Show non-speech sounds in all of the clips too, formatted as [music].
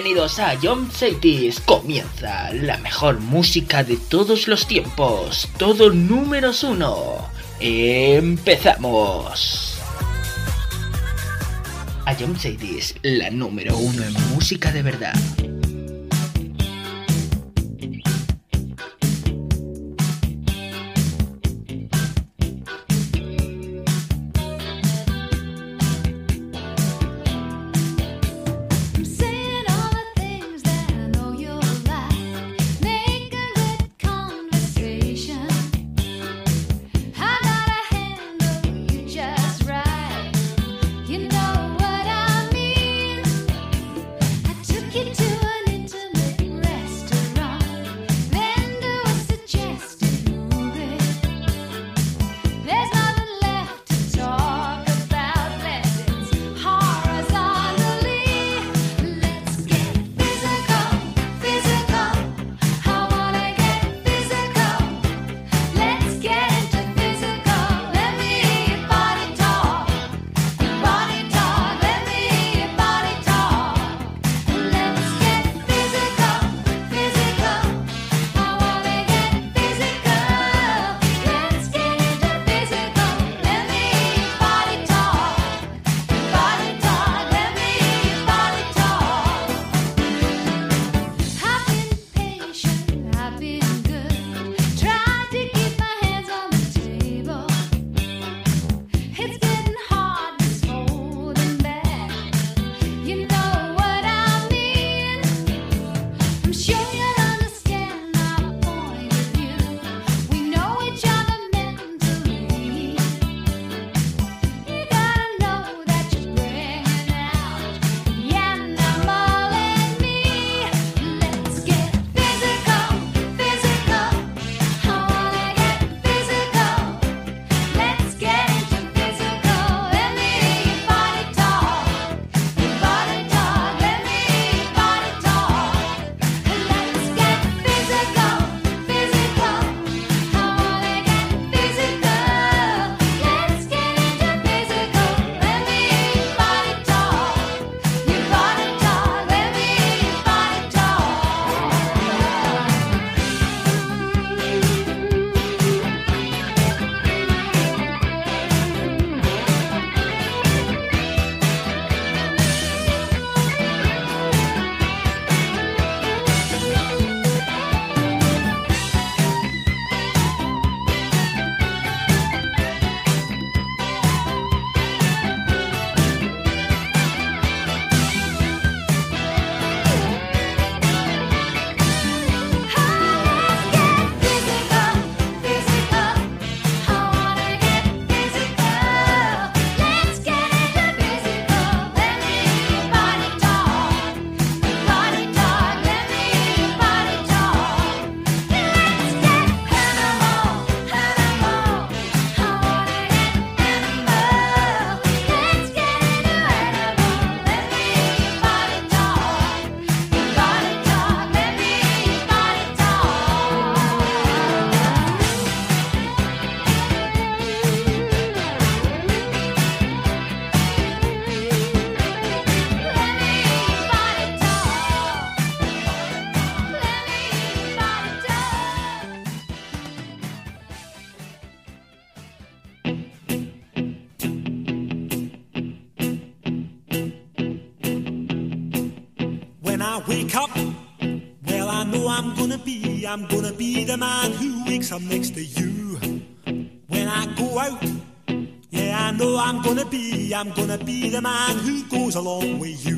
Bienvenidos a John Cities. Comienza la mejor música de todos los tiempos. Todo números uno. Empezamos. A John Cities, la número uno en música de verdad. I'm gonna be the man who wakes up next to you. When I go out, yeah, I know I'm gonna be, I'm gonna be the man who goes along with you.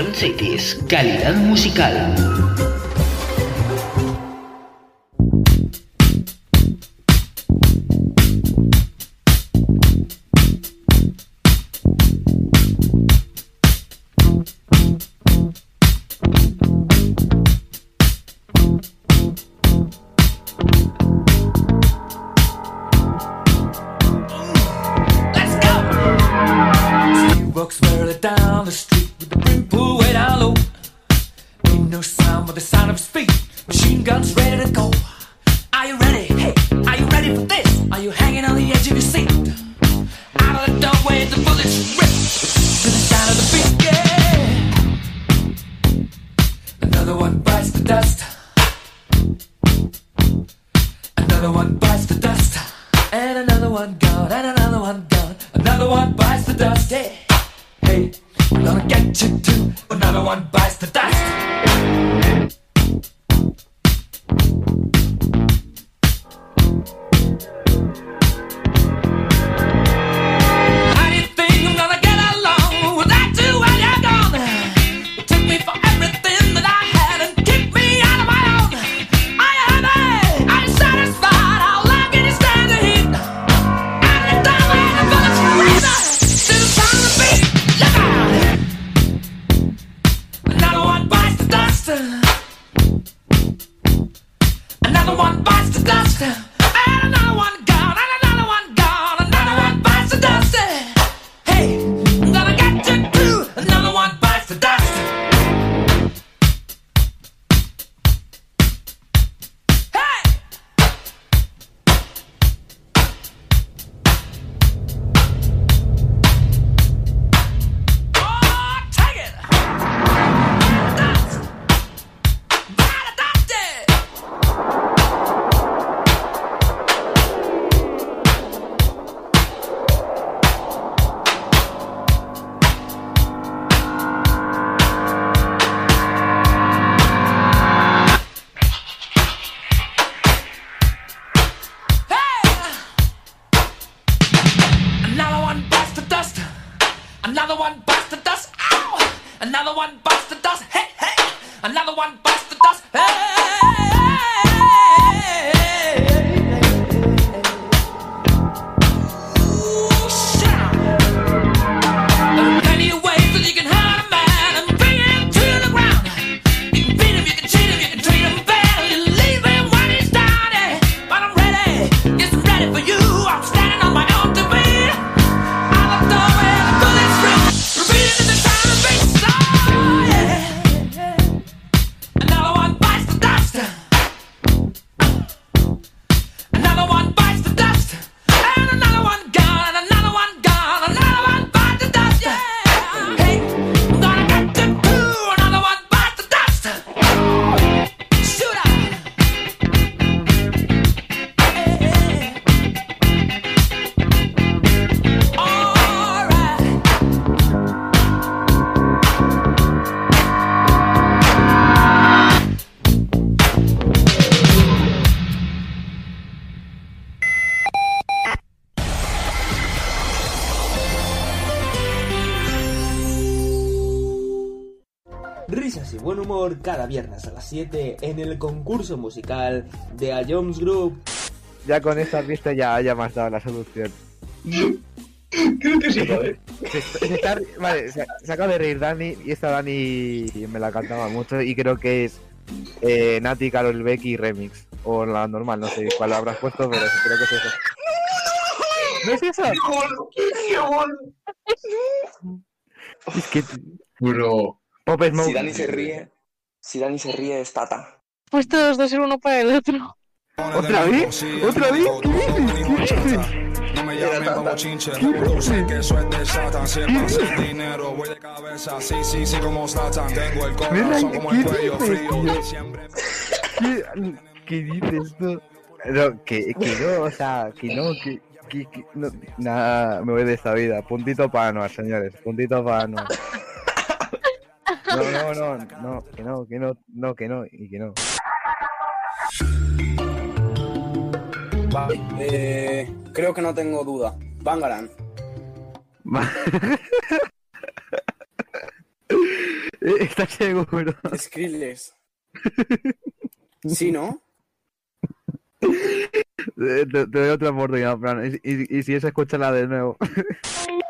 Ion Cities, calidad musical. Cada viernes a las 7 en el concurso musical de A Jones Group. Ya con esta pista ya, ya me has dado la solución. [gasps] Creo que sí. Se, se está- vale, se, se acaba de reír Dani y esta Dani me la cantaba mucho y creo que es eh, Nati, Carol Becky Remix. O la normal, no sé cuál habrás puesto, pero creo que es eso. ¿No es eso? Es que Bro. Pop Smoke. Si Dani se ríe, si Dani se ríe es Tata. Pues todos dos ser uno para el otro. ¿Otra vez? ¿Otra vez? ¿Qué dices? ¿Qué dices? No me llamen como chinche, que eso es de Satan. Si es para hacer dinero, voy de cabeza. Sí, sí, sí, como Satan. Tengo el corazón como el cuello frío. Siempre ¿Qué, qué dices tú? No, que, que no, o sea, que no, que, que, que no, nada, me voy de esta vida. Puntito para Anuar, señores, puntito para Anuar. No, no, no, no, que no, que no, no, que no, y que no. Vale, eh, creo que no tengo duda. Bangaran. [laughs] ¿Estás seguro? Skrillex. ¿Sí, no? Te, te doy otra oportunidad, Fran, y, y, y si es, escúchala de nuevo. [laughs]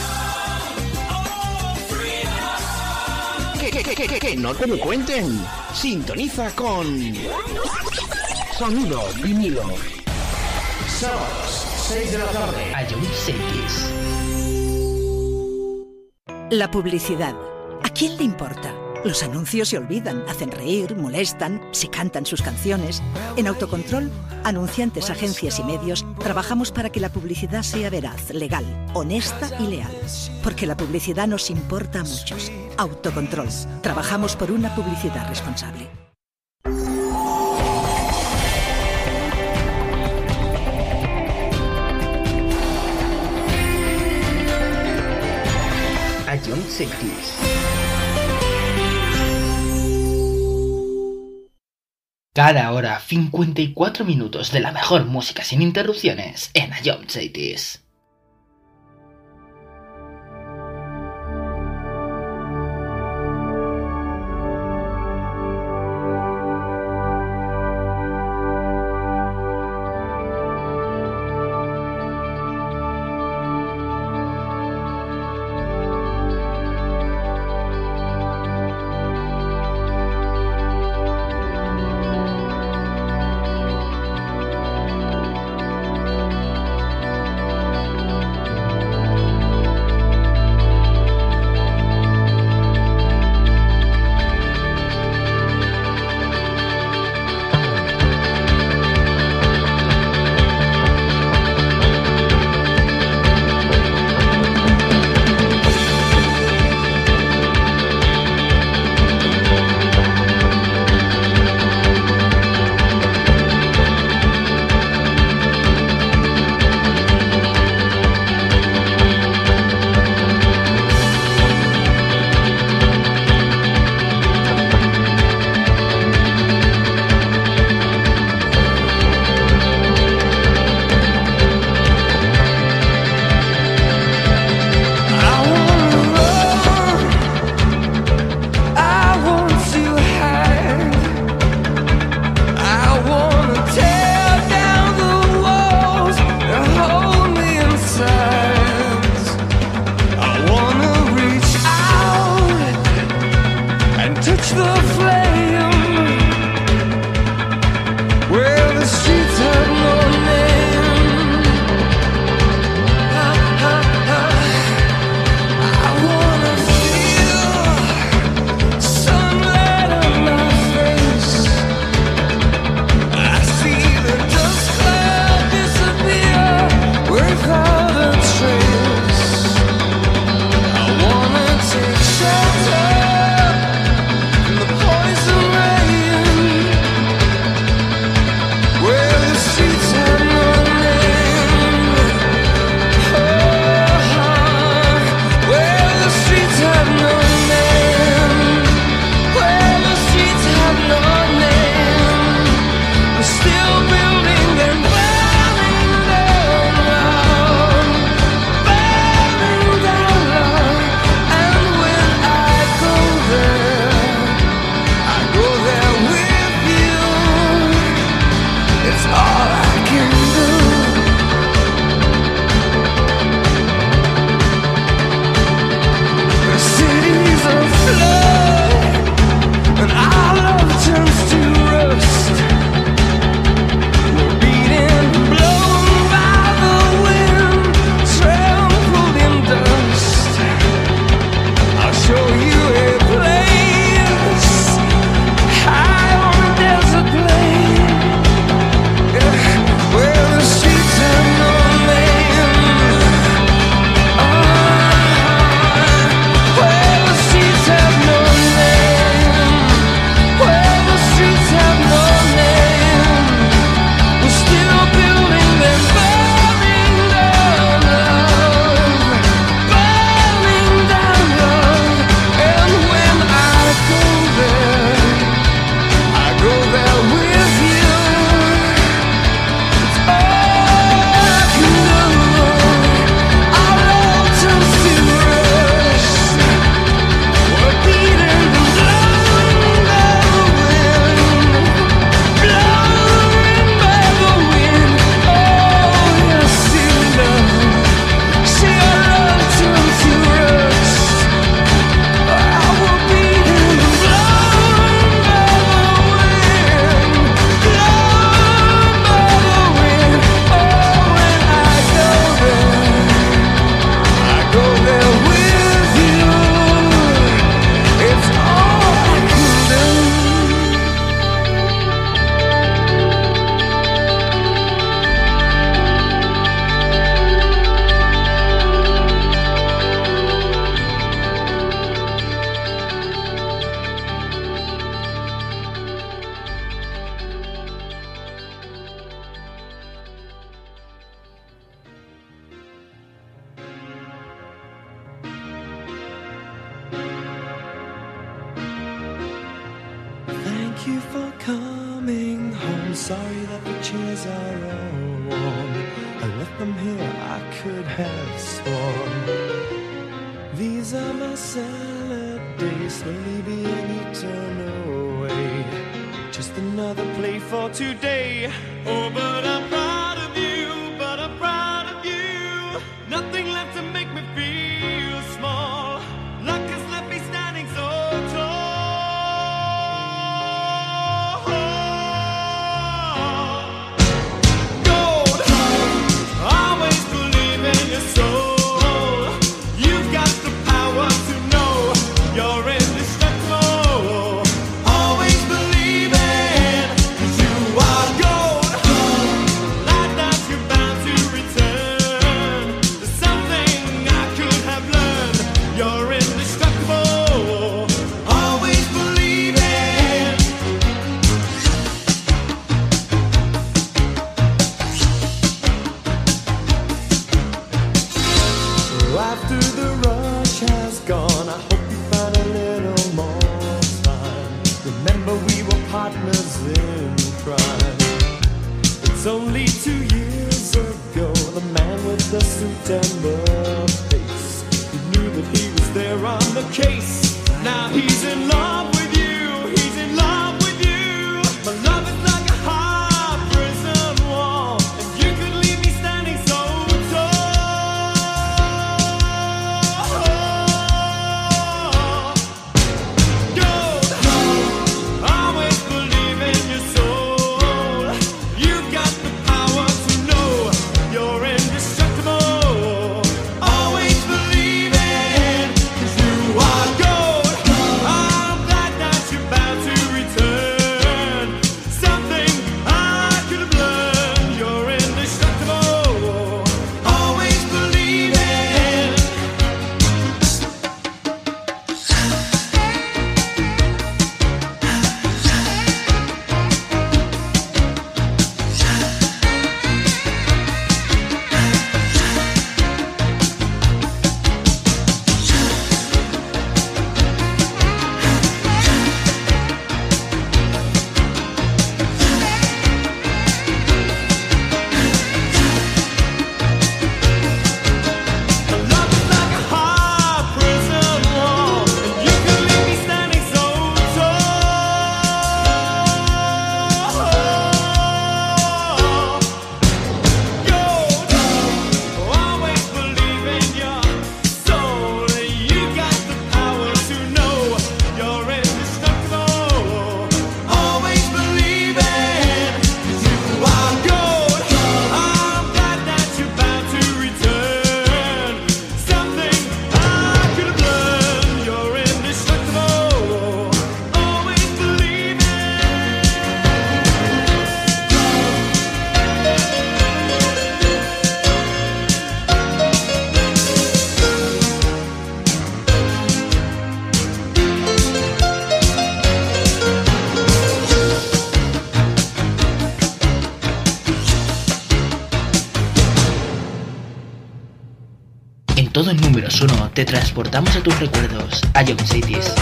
Que, que, que, no te lo cuenten. Sintoniza con Sonido vinilo. Sábados, 6 de la tarde. A John Cities. La publicidad. ¿A quién le importa? Los anuncios se olvidan, hacen reír, molestan, se cantan sus canciones. En Autocontrol, anunciantes, agencias y medios, trabajamos para que la publicidad sea veraz, legal, honesta y leal. Porque la publicidad nos importa a muchos. Autocontrol. Trabajamos por una publicidad responsable. A John Cada hora 54 minutos de la mejor música sin interrupciones en Ion Cities. Te transportamos a tus recuerdos, a Young Cities.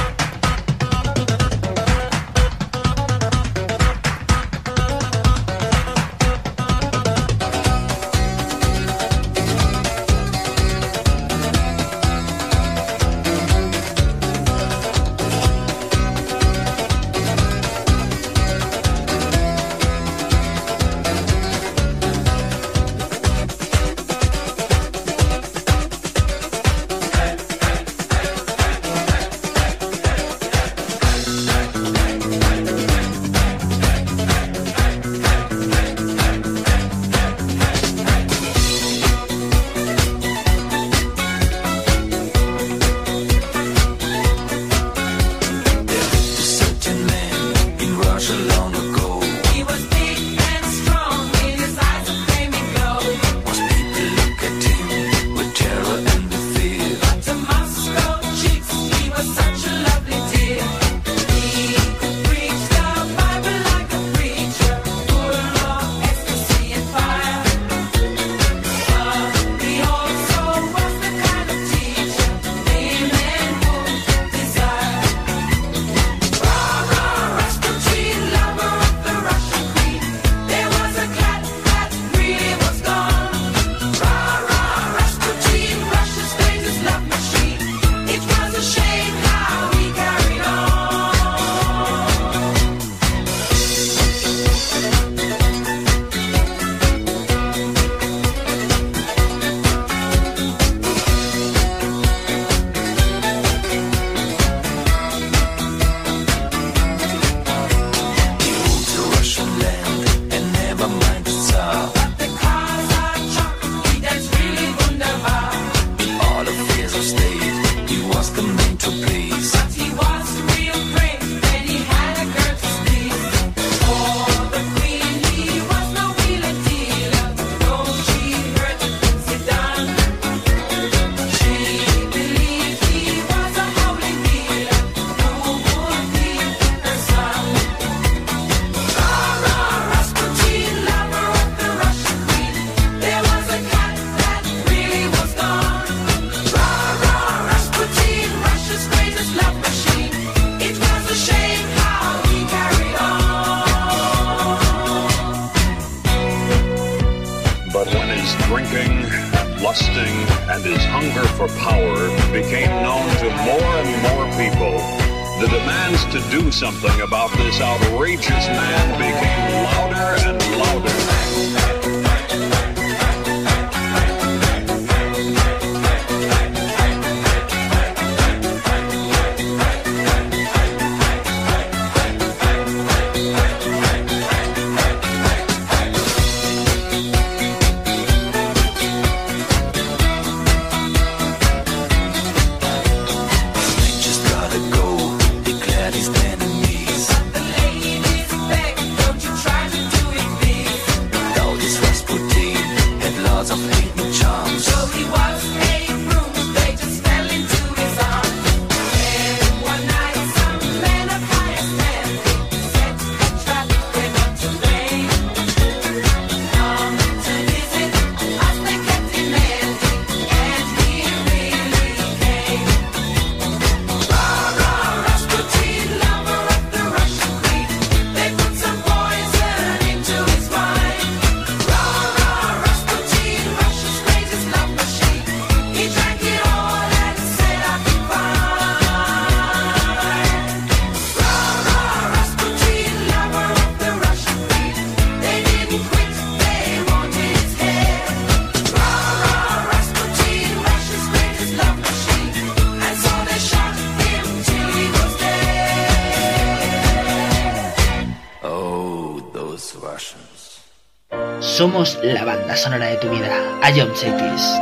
Somos la banda sonora de tu vida. John Cities.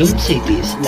Ion Cities,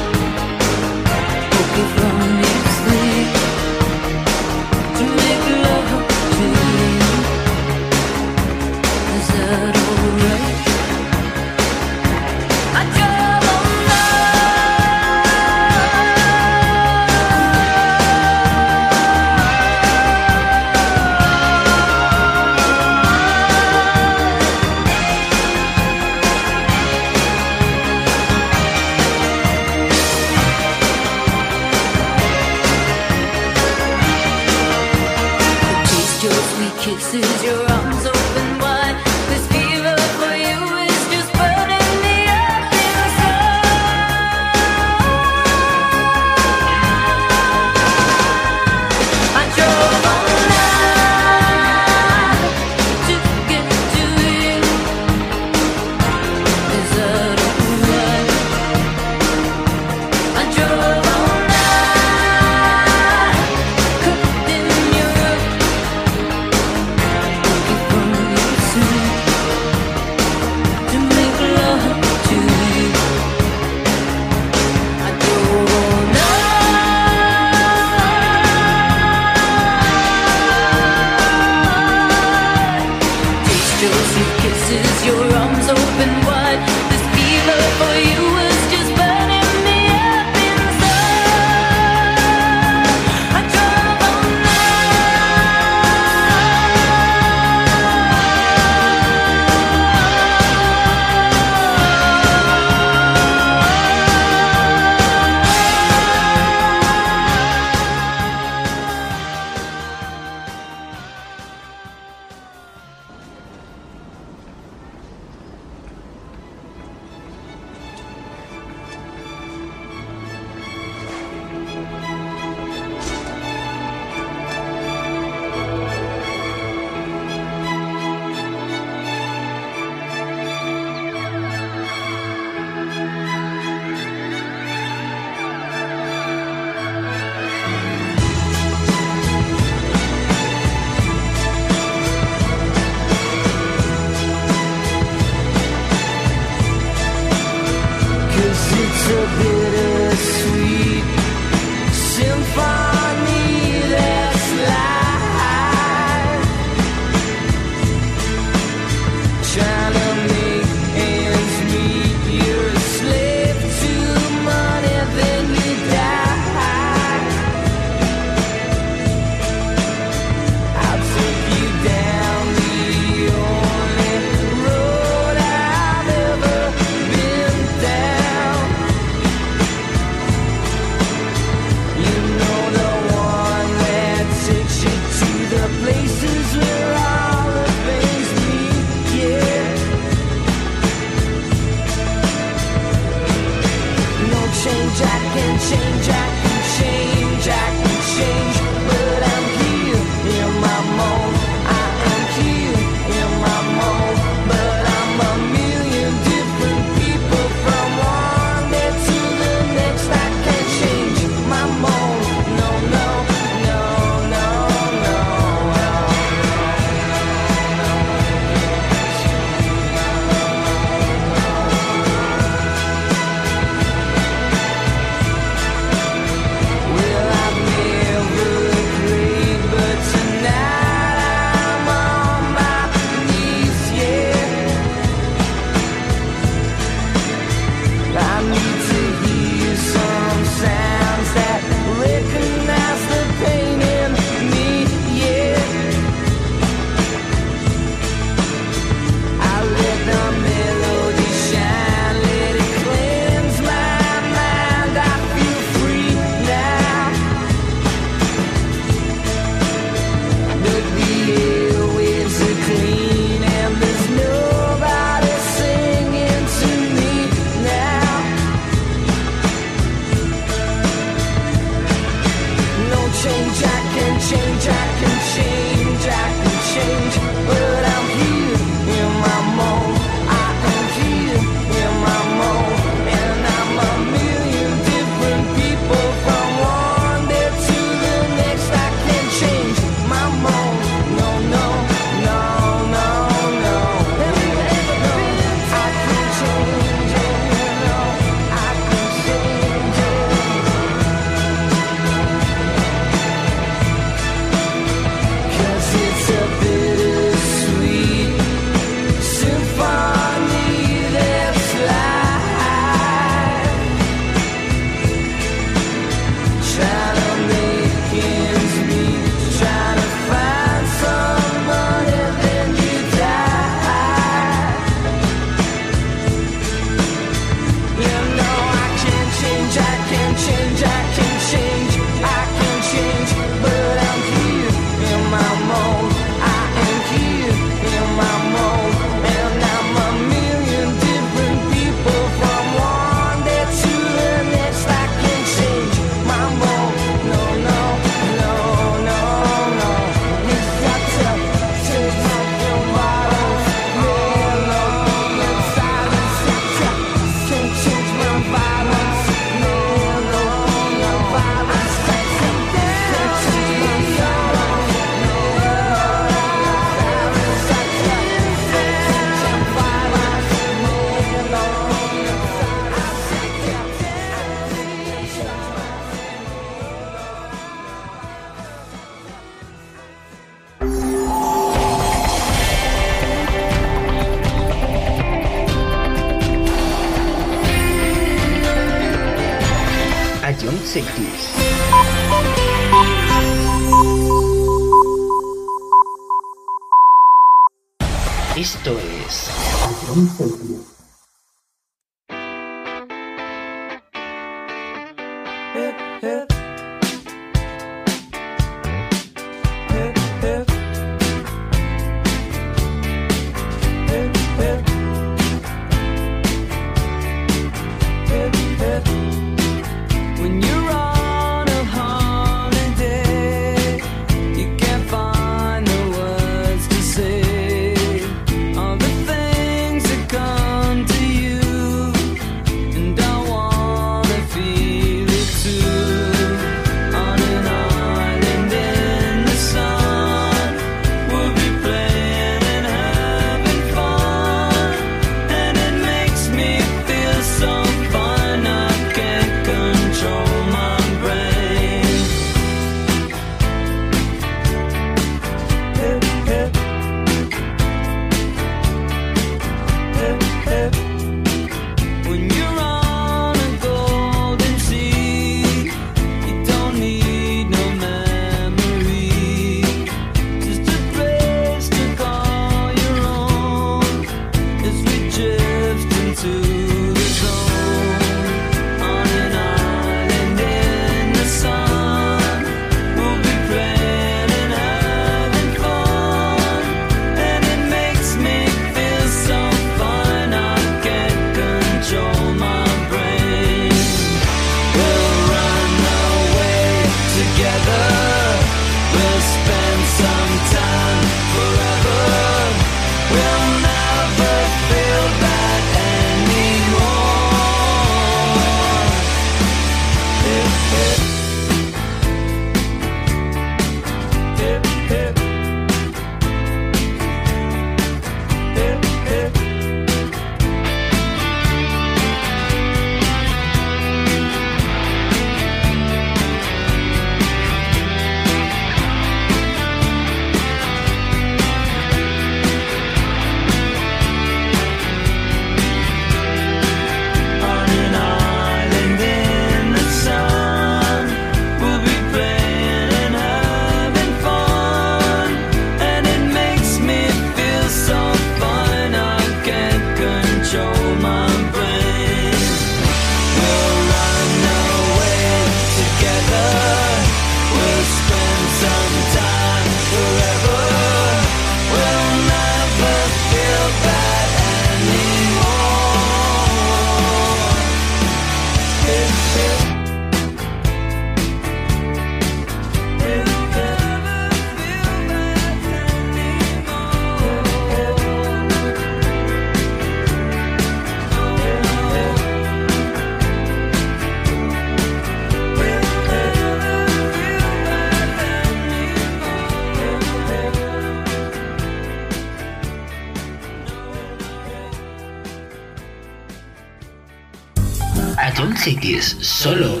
10 solo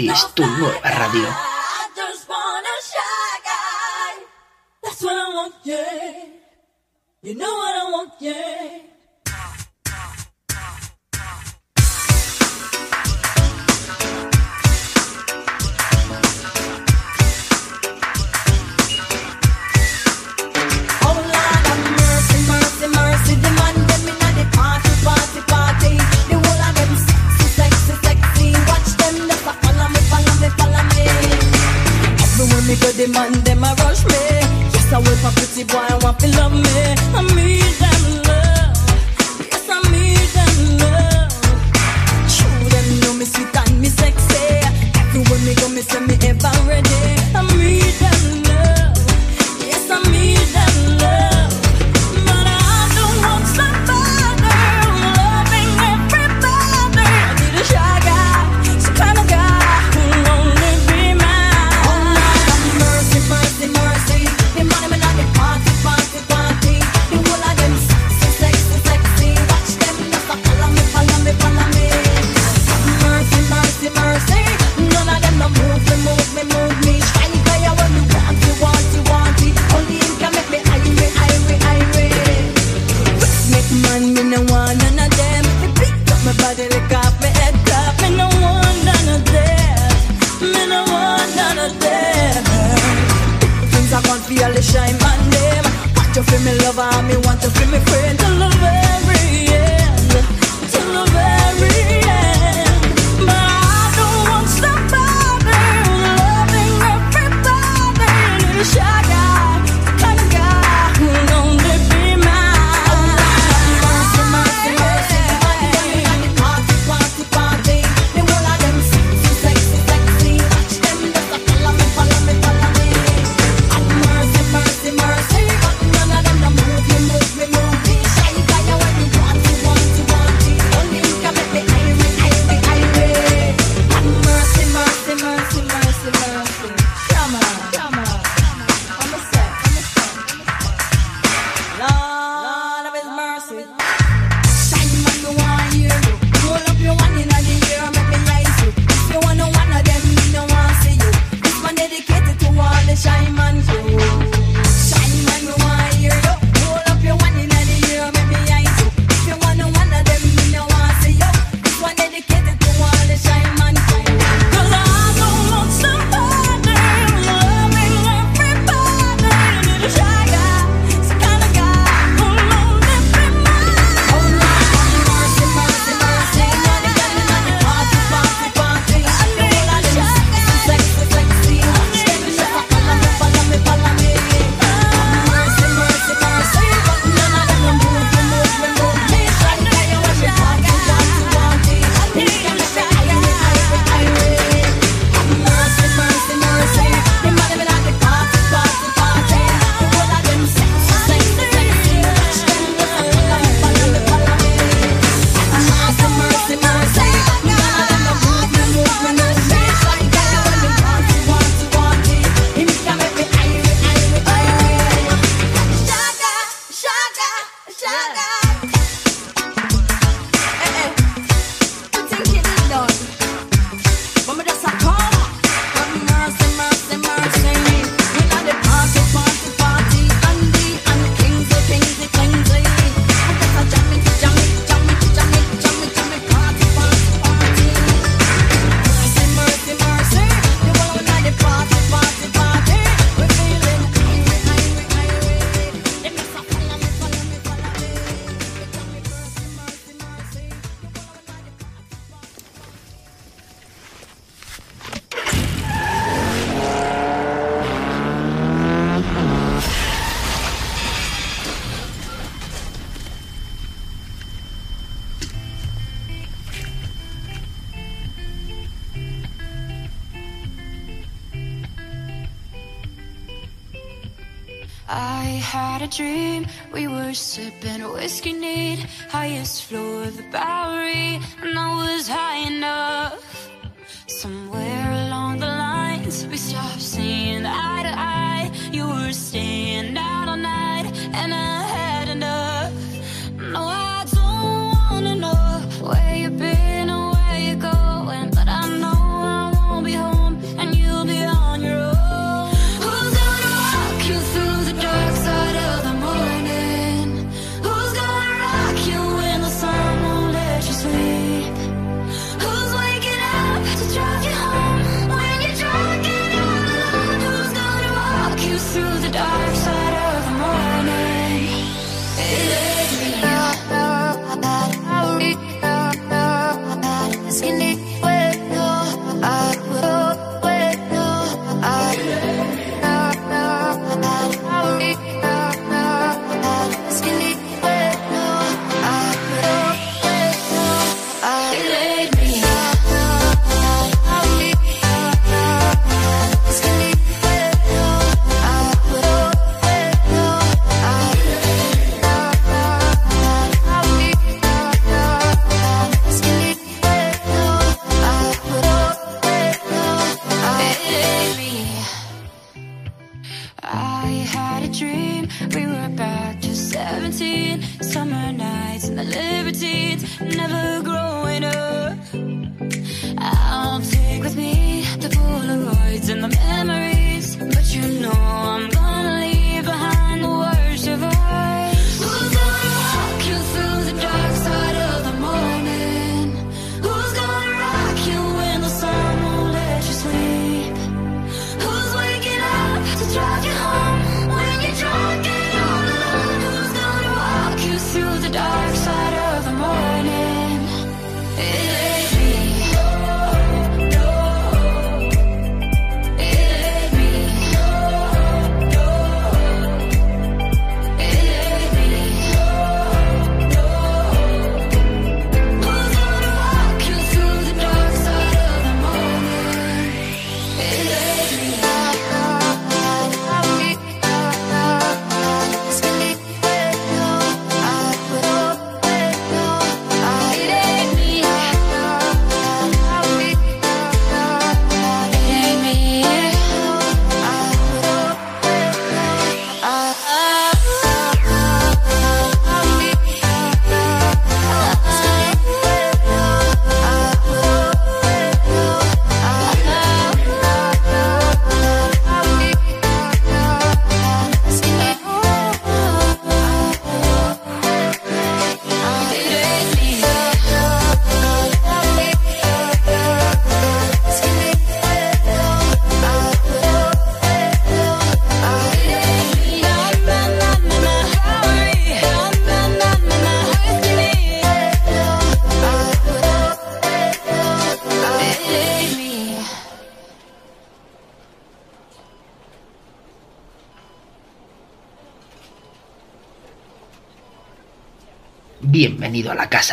Kiss, tu nueva radio. You know I want, yeah. love me.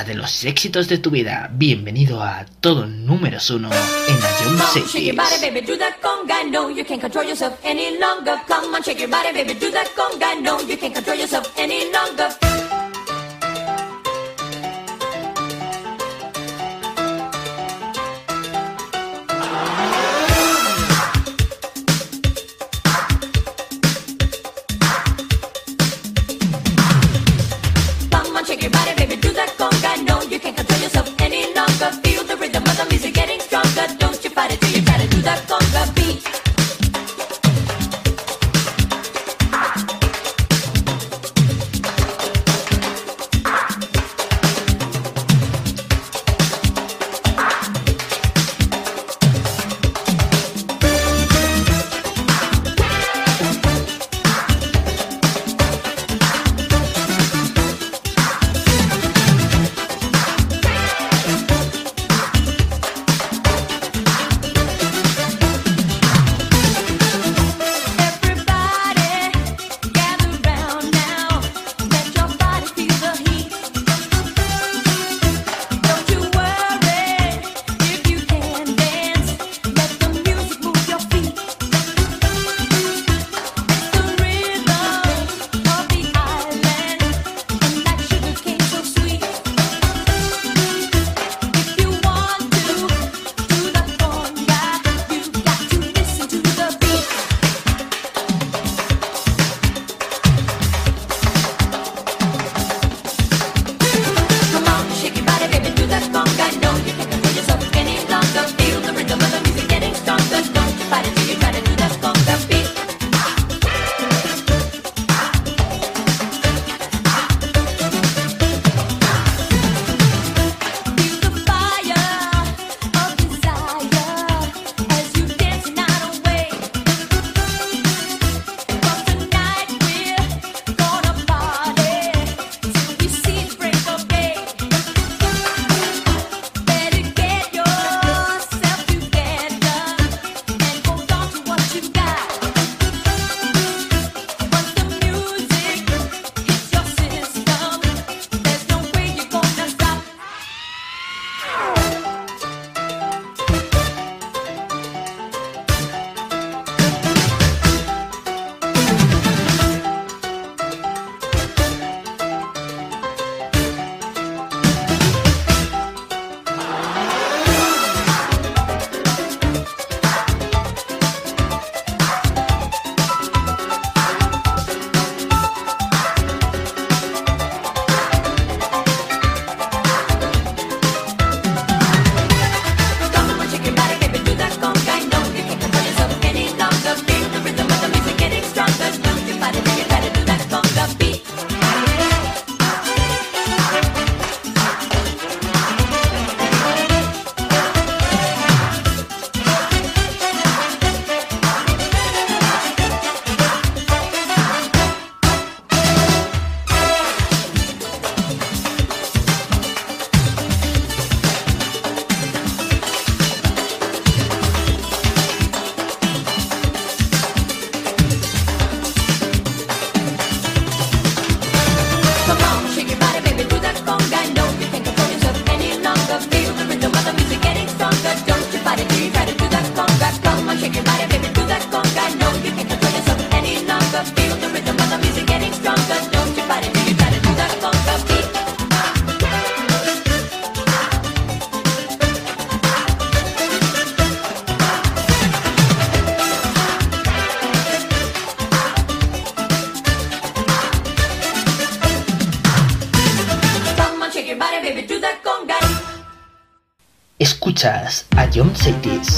de los éxitos de tu vida. Bienvenido a todo número uno en la Jump City. Escuchas a John Cities.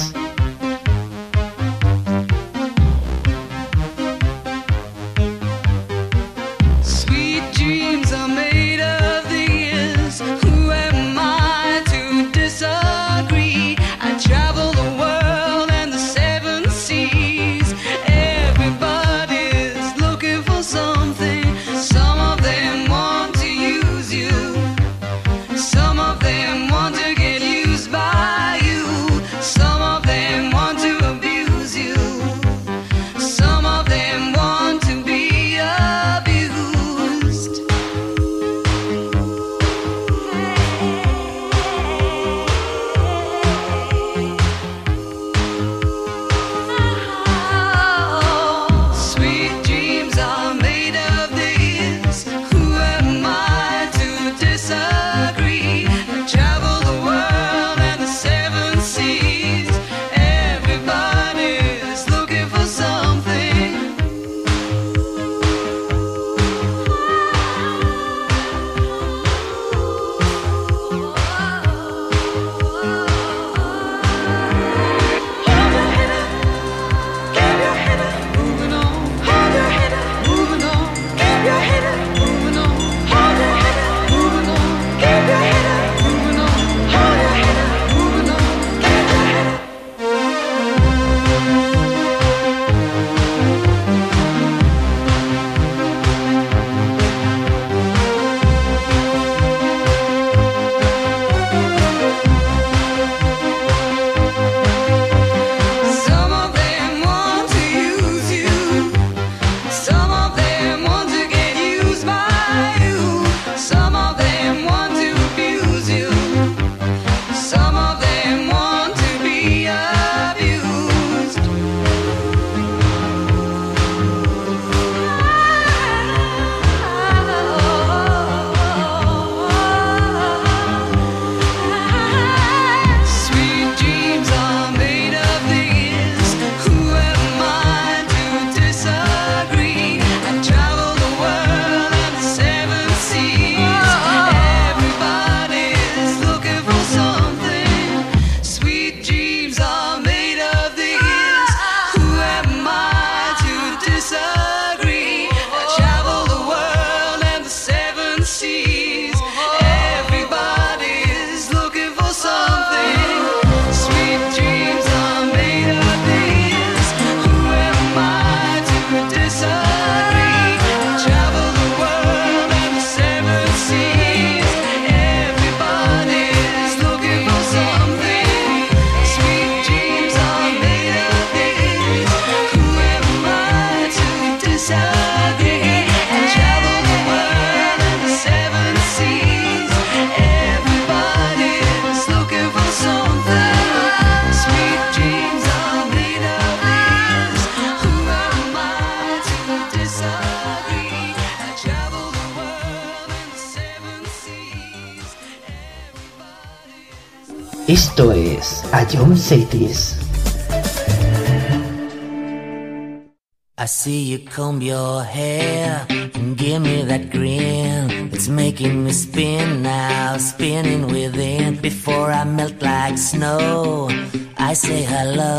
comb your hair and give me that grin. It's making me spin now, spinning within. Before I melt like snow, I say hello.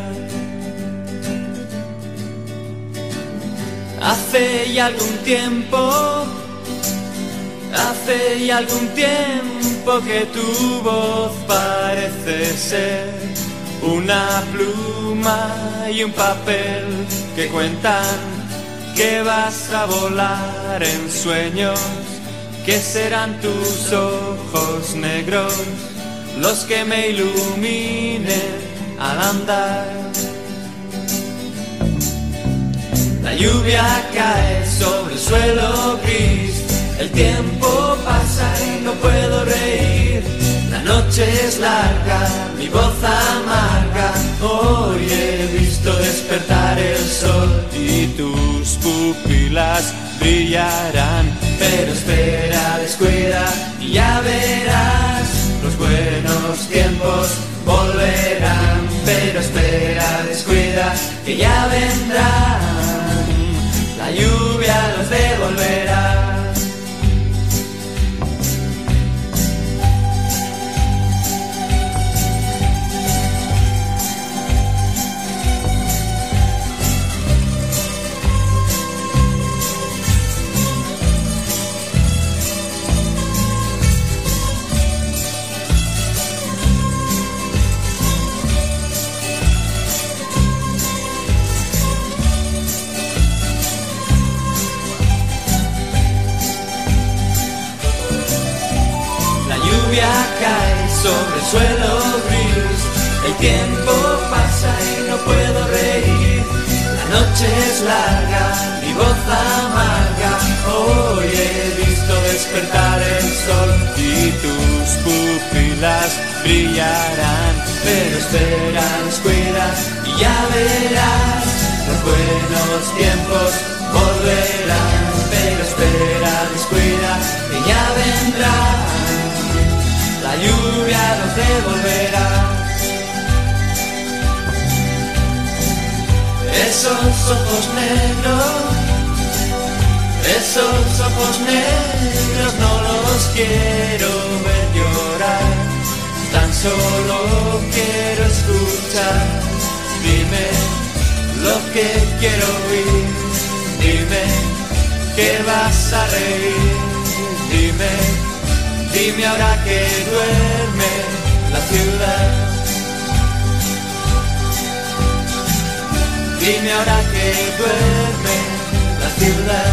Hace ya algún tiempo, hace ya algún tiempo que tu voz parece ser una pluma y un papel que cuentan que vas a volar en sueños, que serán tus ojos negros los que me iluminen al andar. La lluvia caer sobre el suelo gris. El tiempo pasa y no puedo reír. La noche es larga, mi voz amarga. Hoy he visto despertar el sol y tus pupilas brillarán. Pero espera, descuida y ya verás los buenos tiempos volverán. Pero espera, descuida que ya vendrán lluvia los devolverá. Pero espera, descuida y ya verás. Los buenos tiempos volverán. Pero espera, descuida que ya vendrán. La lluvia nos devolverá. Esos ojos negros, esos ojos negros no los quiero ver llorar, tan solo lo que quiero oír, dime que vas a reír, dime, dime ahora que duerme la ciudad. Dime ahora que duerme la ciudad.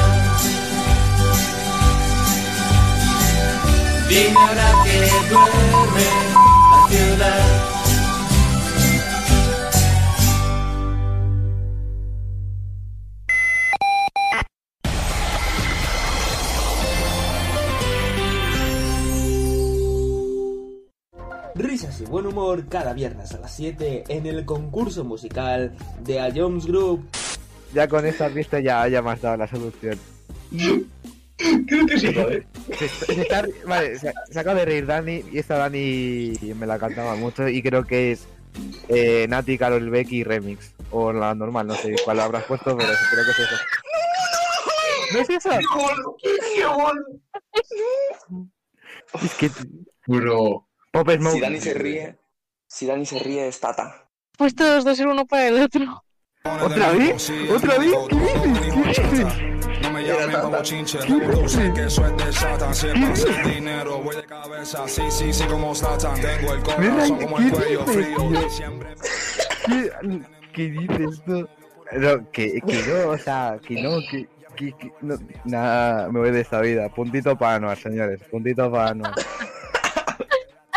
Dime ahora que duerme la ciudad. Humor cada viernes a las 7 en el concurso musical de A Jones Group. Ya con esta pista ya, ya me has dado la solución. Creo que sí, joder. Se, se está- vale, se, se acaba de reír Dani y esta Dani me la cantaba mucho y creo que es eh, Nati, Carol Becky Remix. O la normal, no sé cuál habrás puesto, pero creo que es eso. ¿No es eso? Es que... Bro. Pop Smoke. Si Dani se ríe, si Dani se ríe es Tata. Pues todos dos ser uno para el otro. ¿Otra vez? ¿Otra vez? ¿Qué dices? ¿Qué dices? No me llamen como chinche, tú sé que es de Satan. Si pasa dinero, voy de cabeza. Sí, sí, sí, como Satan. Tengo el corazón como el cuello frío. Siempre. ¿Qué, qué dices tú? No, que, que no, o sea, que no, que, que, que- no, nada, me voy de esta vida. Puntito para Anuar, señores, puntito para Anuar.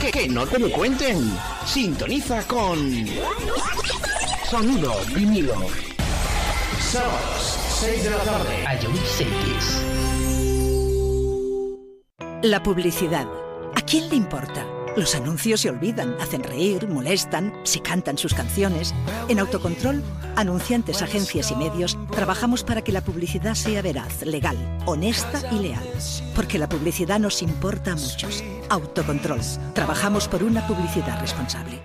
Que, que, no te lo cuenten. Sintoniza con Sonido vinilo. Sábados, 6 de la tarde. Ion Cities. La publicidad. ¿A quién le importa? Los anuncios se olvidan, hacen reír, molestan, se cantan sus canciones. En Autocontrol, anunciantes, agencias y medios, trabajamos para que la publicidad sea veraz, legal, honesta y leal. Porque la publicidad nos importa a muchos. Autocontrol. Trabajamos por una publicidad responsable.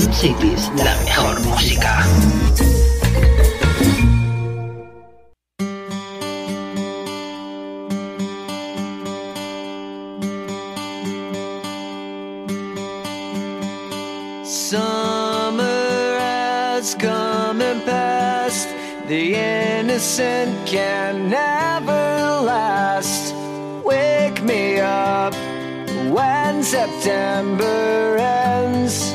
Cities, la mejor música. Summer has come and passed. The innocent can never last. Wake me up when September ends.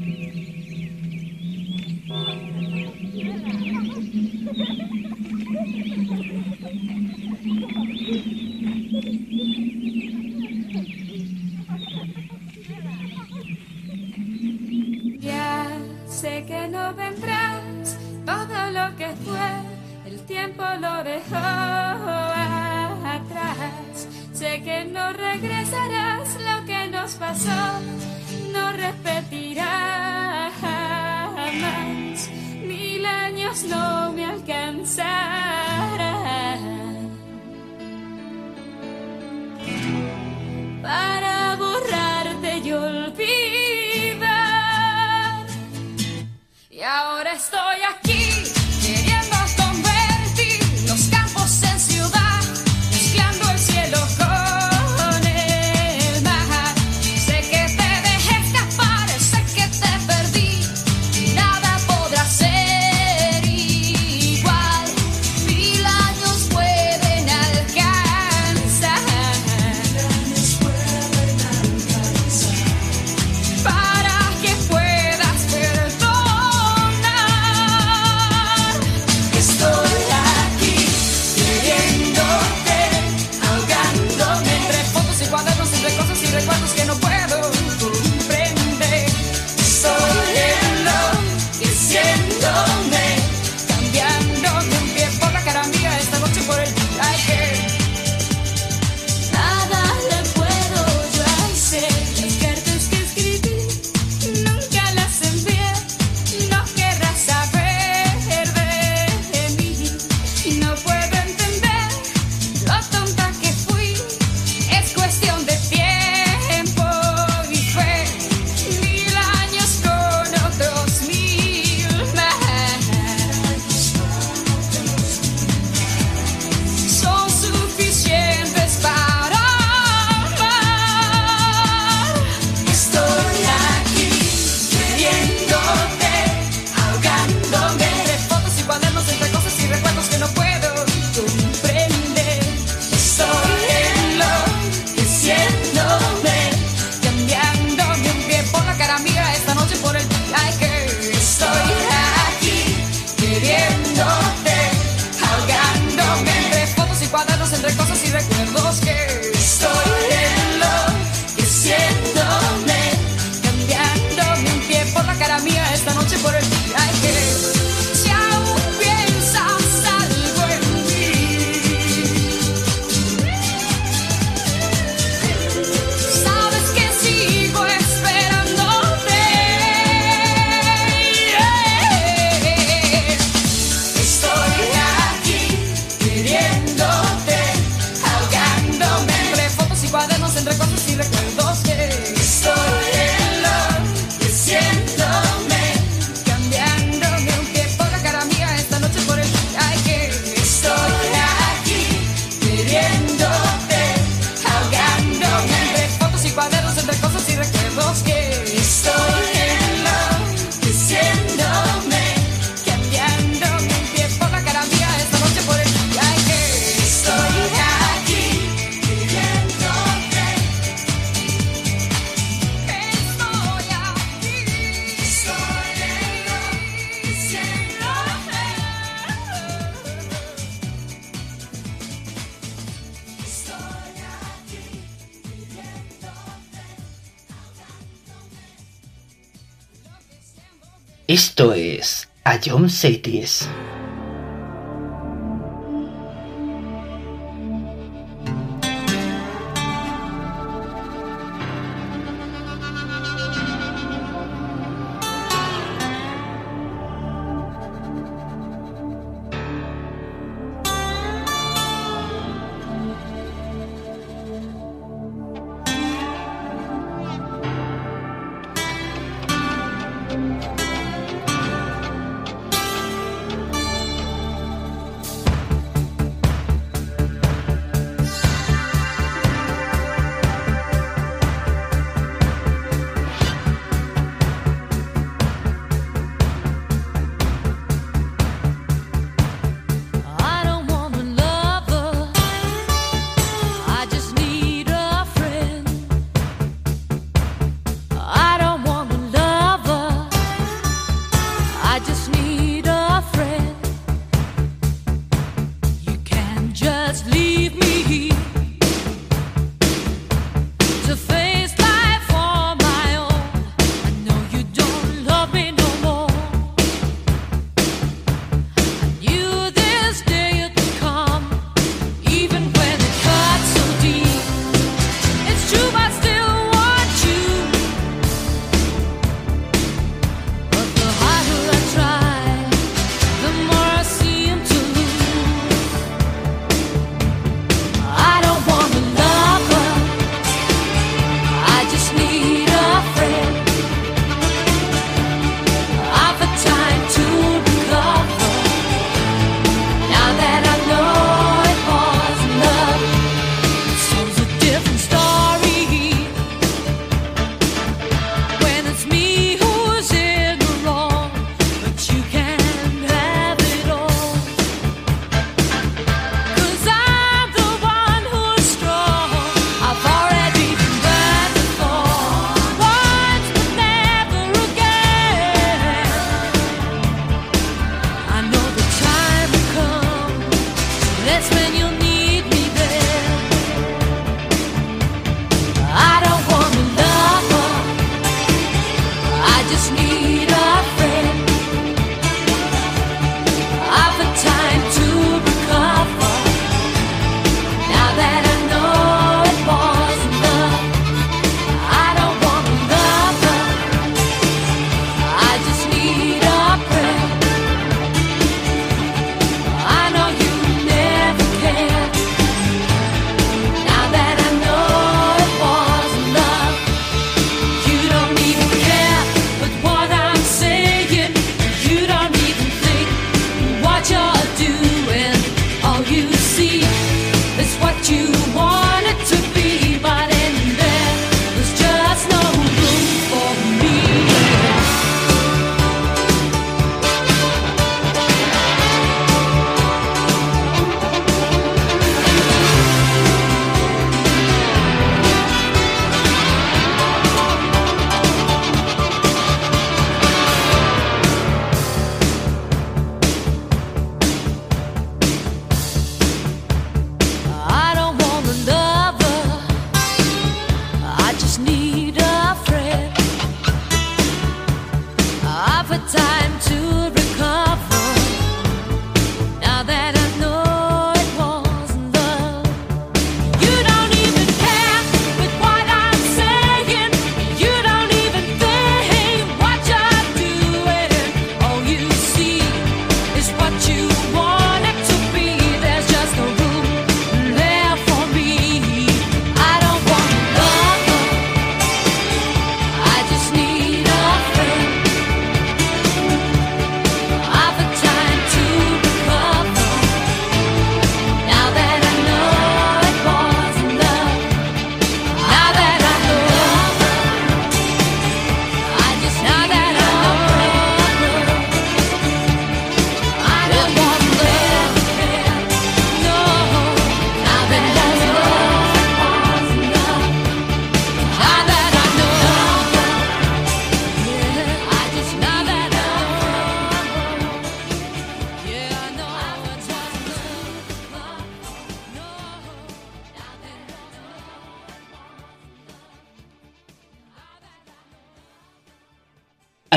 A John Cities.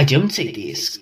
A John Cities Safeties.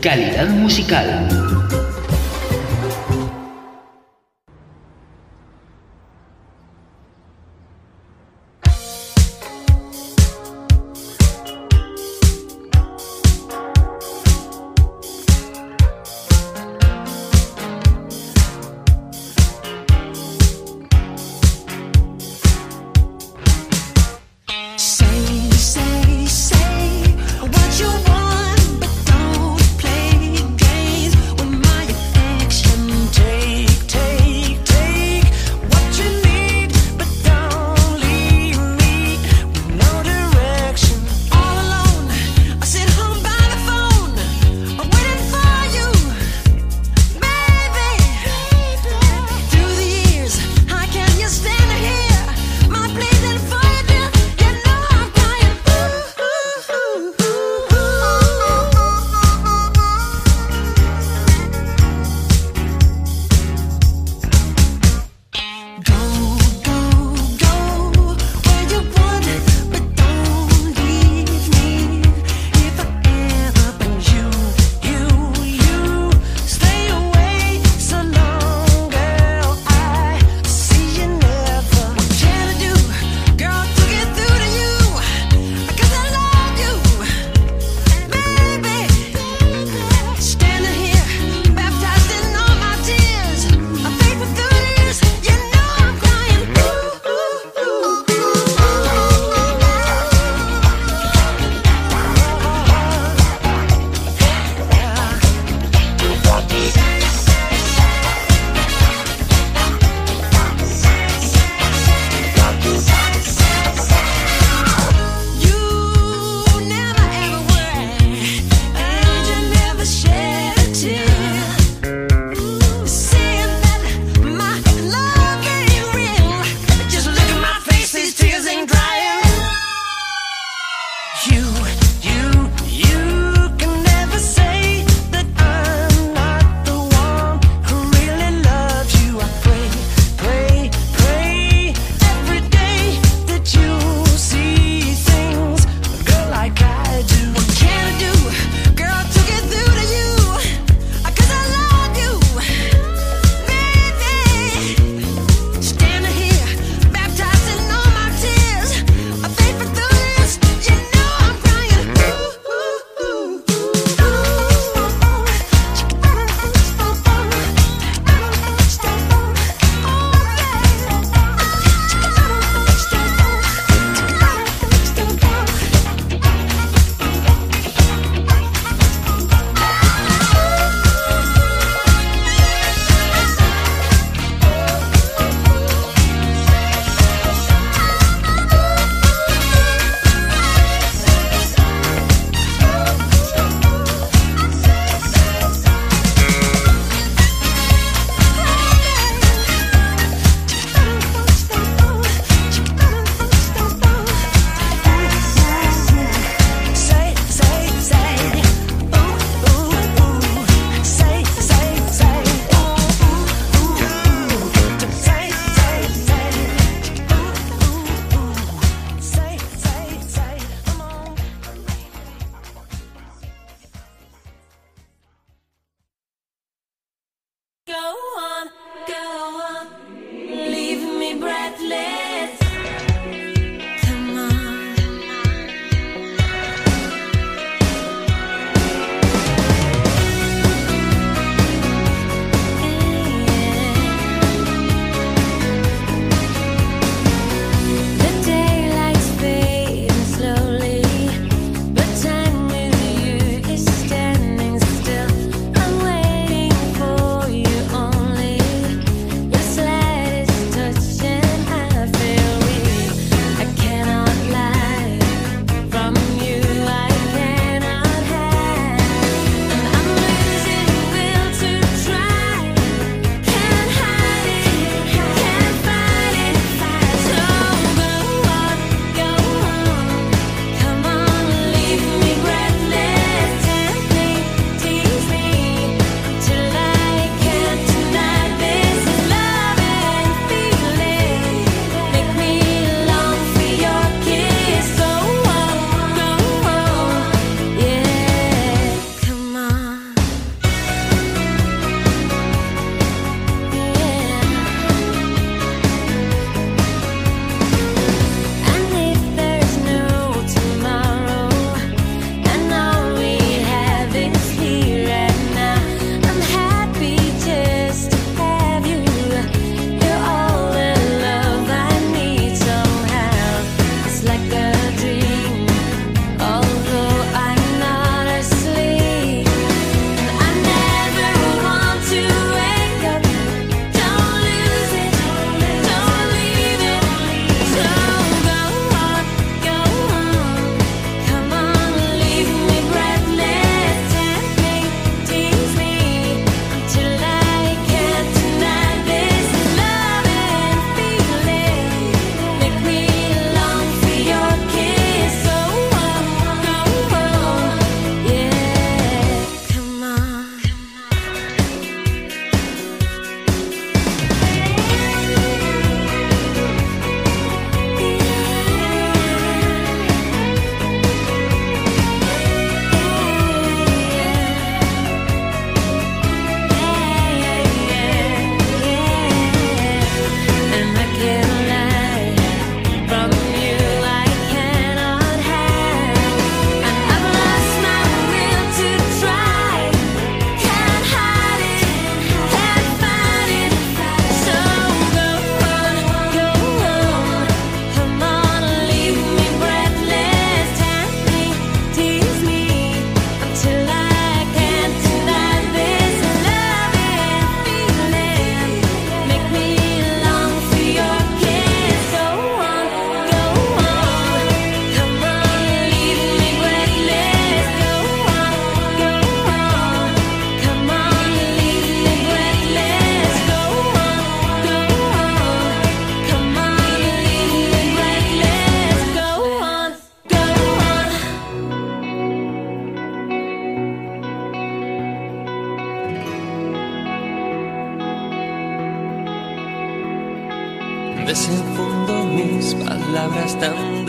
Calidad musical.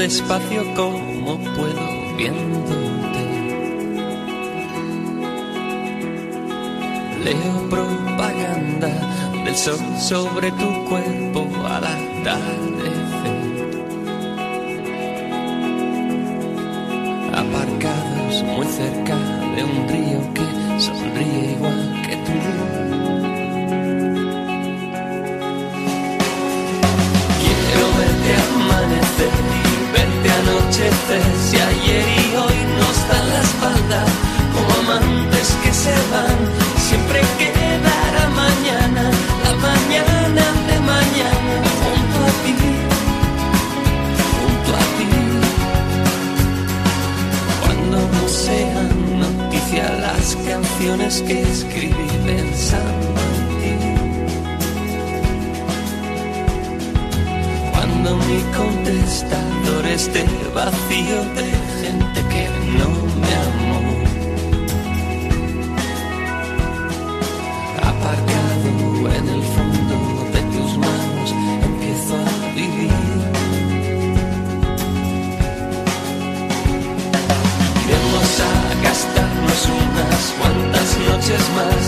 Despacio como puedo viéndote. Leo propaganda del sol sobre tu cuerpo al atardecer. Aparcados muy cerca de un río que Si ayer y hoy nos dan la espalda Como amantes que se van Siempre quedará mañana La mañana de mañana Junto a ti Junto a ti. Cuando no sean noticia las canciones que escribí pensando contestador esté vacío de gente que no me amó. Aparcado en el fondo de tus manos, empiezo a vivir. Vamos a gastarnos unas cuantas noches más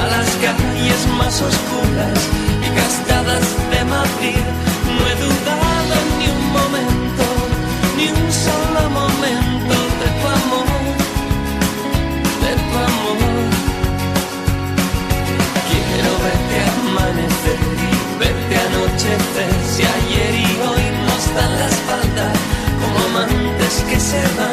a las calles más oscuras y gastadas de Madrid. Amantes que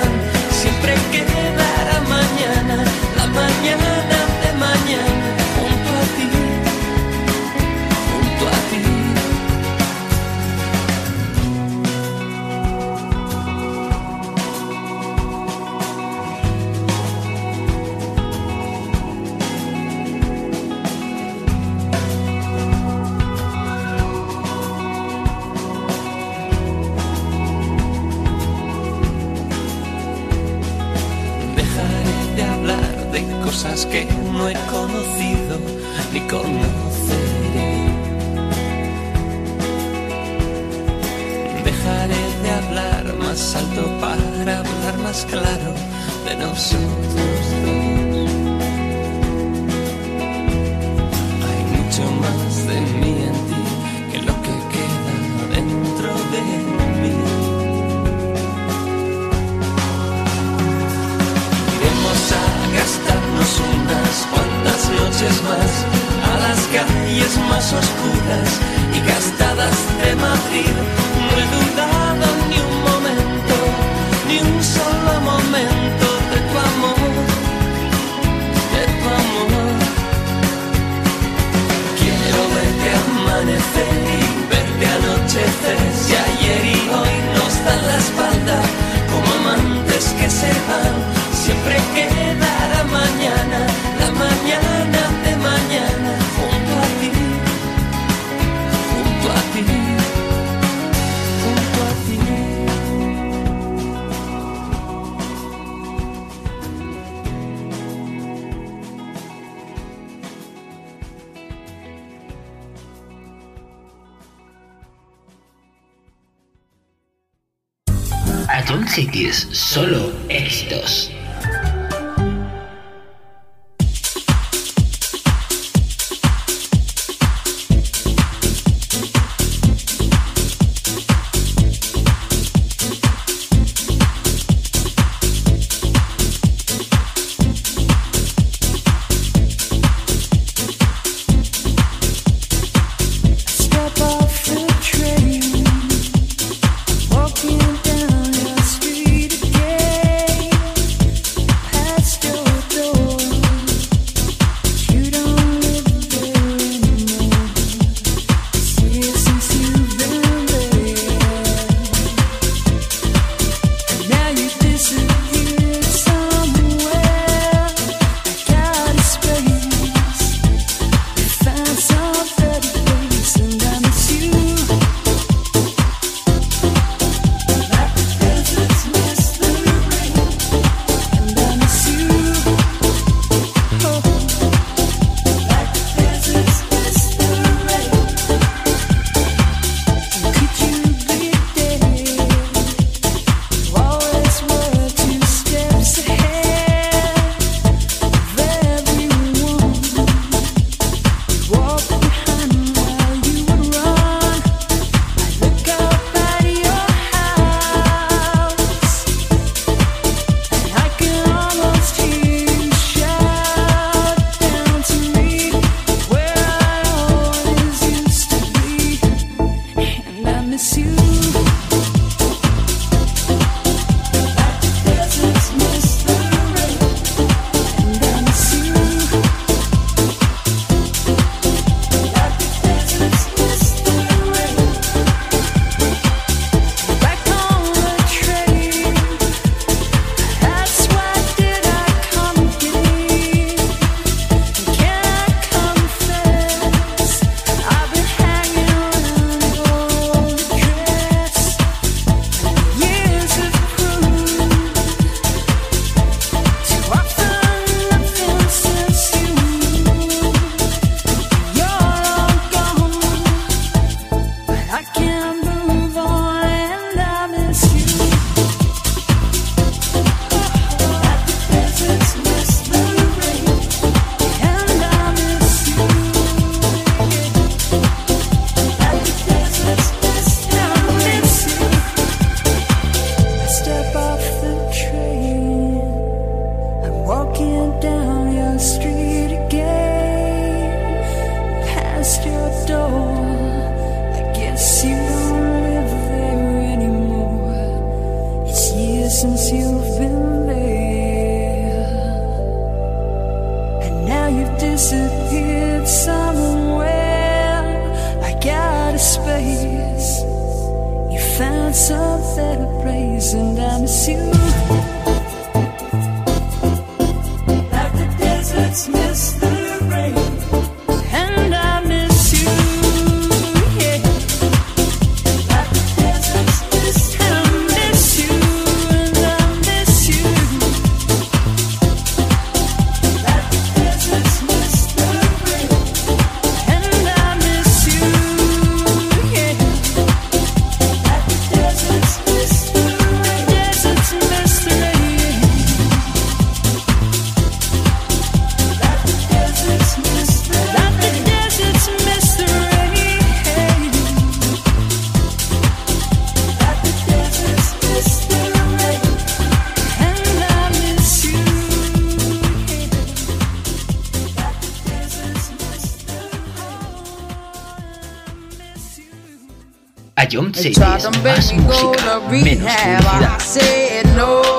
They tried to make más me go música, to menos rehab. I publicidad. said no, no,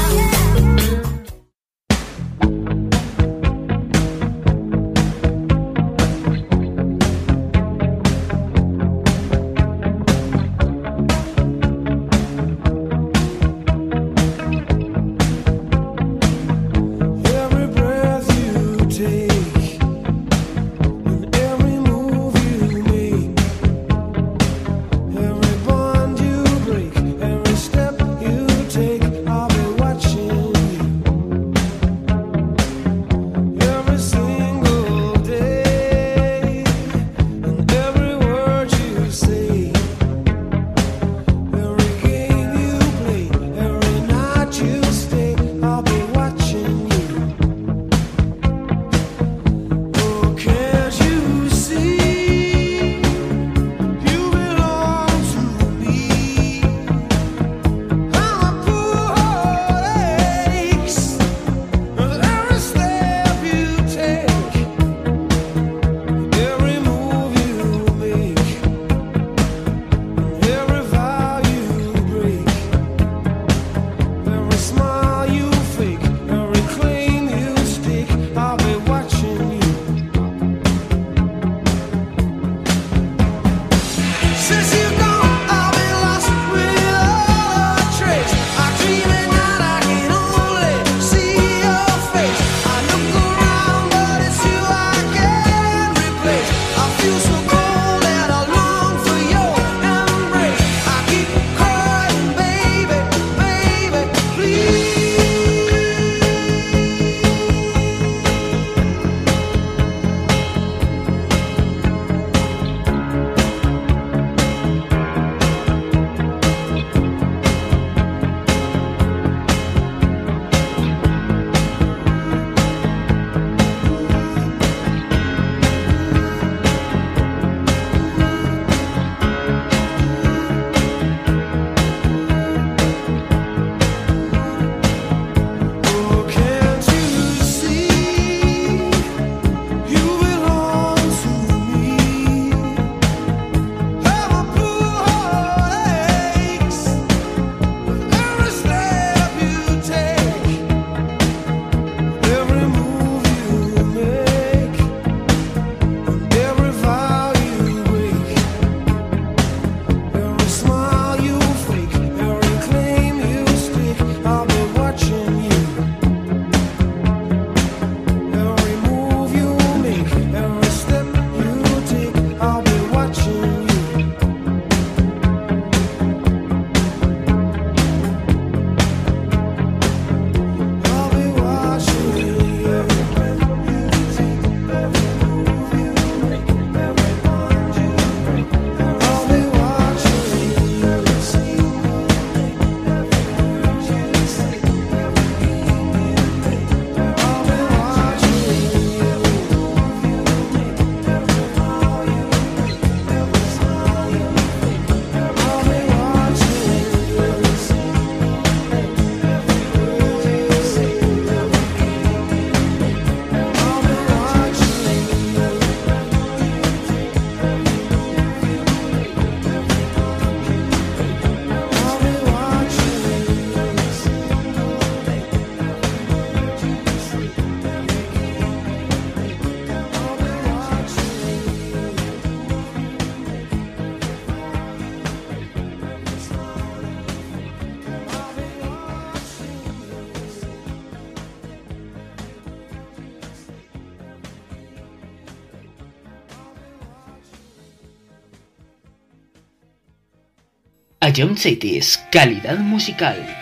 Ion Cities, calidad musical.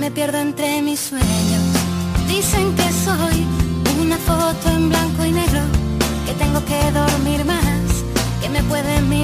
Me pierdo entre mis sueños. Dicen que soy una foto en blanco y negro, que tengo que dormir más, que me puede mi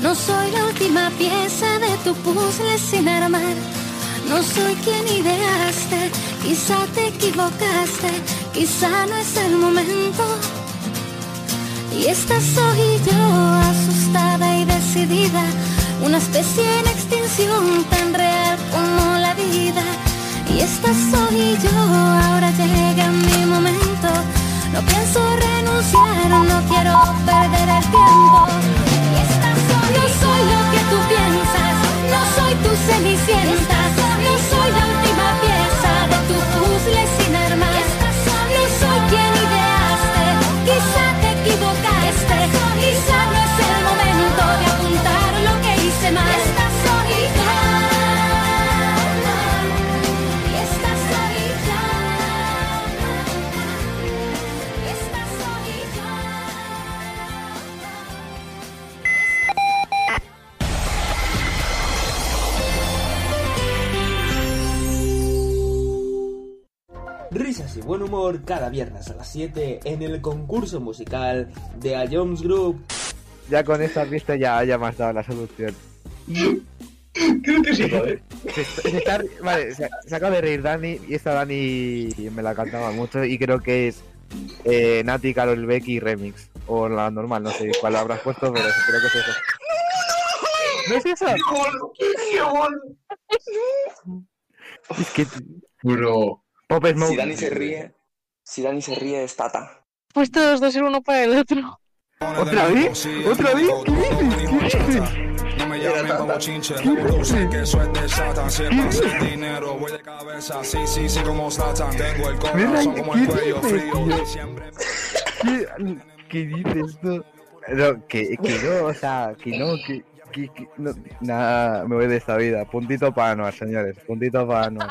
no soy la última pieza de tu puzzle sin armar. No soy quien ideaste, quizá te equivocaste, quizá no es el momento. Y esta soy yo, asustada y decidida, una especie en extinción tan real como la vida. Y esta soy yo, ahora llega mi momento. No pienso no quiero perder el tiempo. No soy lo que tú piensas, no soy tu cenicienta, no soy la última pieza de tu puzzle sin armar. No soy quien ideaste, quizá te equivocaste, quizá no es el momento de apuntar lo que hice mal. Buen humor cada viernes a las 7 en el concurso musical de A Jones Group. Ya con esta pista ya, ya me has dado la solución. Creo que sí, joder. Se, se está- vale, se, se acaba de reír Dani y esta Dani me la cantaba mucho y creo que es eh, Nati, Carol Becky Remix. O la normal, no sé cuál habrás puesto, pero creo que es eso. ¿No es eso? Es que... Bro. Pop Smoke. Si Dani se ríe, si Dani se ríe es Tata. Pues todos dos ser uno para el otro. ¿Otra vez? ¿Otra vez? ¿Qué dices? ¿Qué dices? No me llamen como chinche, que eso es de Satan. Si es para hacer dinero, voy de cabeza. Sí, sí, sí, como Zlatan. Tengo el corazón como el cuello frío. Diciembre. ¿Qué, qué dices tú? No, que, que no, o sea, que no, que, que, que no, nada, me voy de esta vida. Puntito para Anuar, señores, puntito para Anuar.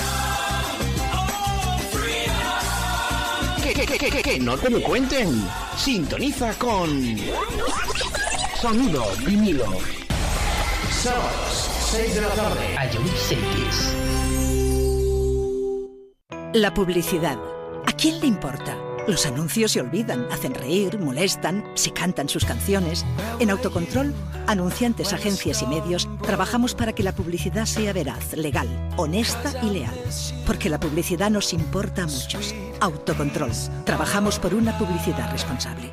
que, que, que, que no te lo cuenten. Sintoniza con Sonido vinilo. Sábados, 6 de la tarde. Cities. La publicidad. ¿A quién le importa? Los anuncios se olvidan, hacen reír, molestan, se cantan sus canciones. En Autocontrol, anunciantes, agencias y medios, trabajamos para que la publicidad sea veraz, legal, honesta y leal. Porque la publicidad nos importa a muchos. Autocontrol. Trabajamos por una publicidad responsable.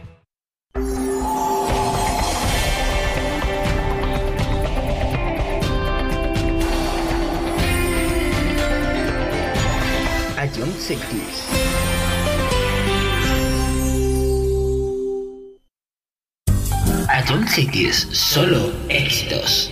Ion Cities. Ion Cities, solo éxitos.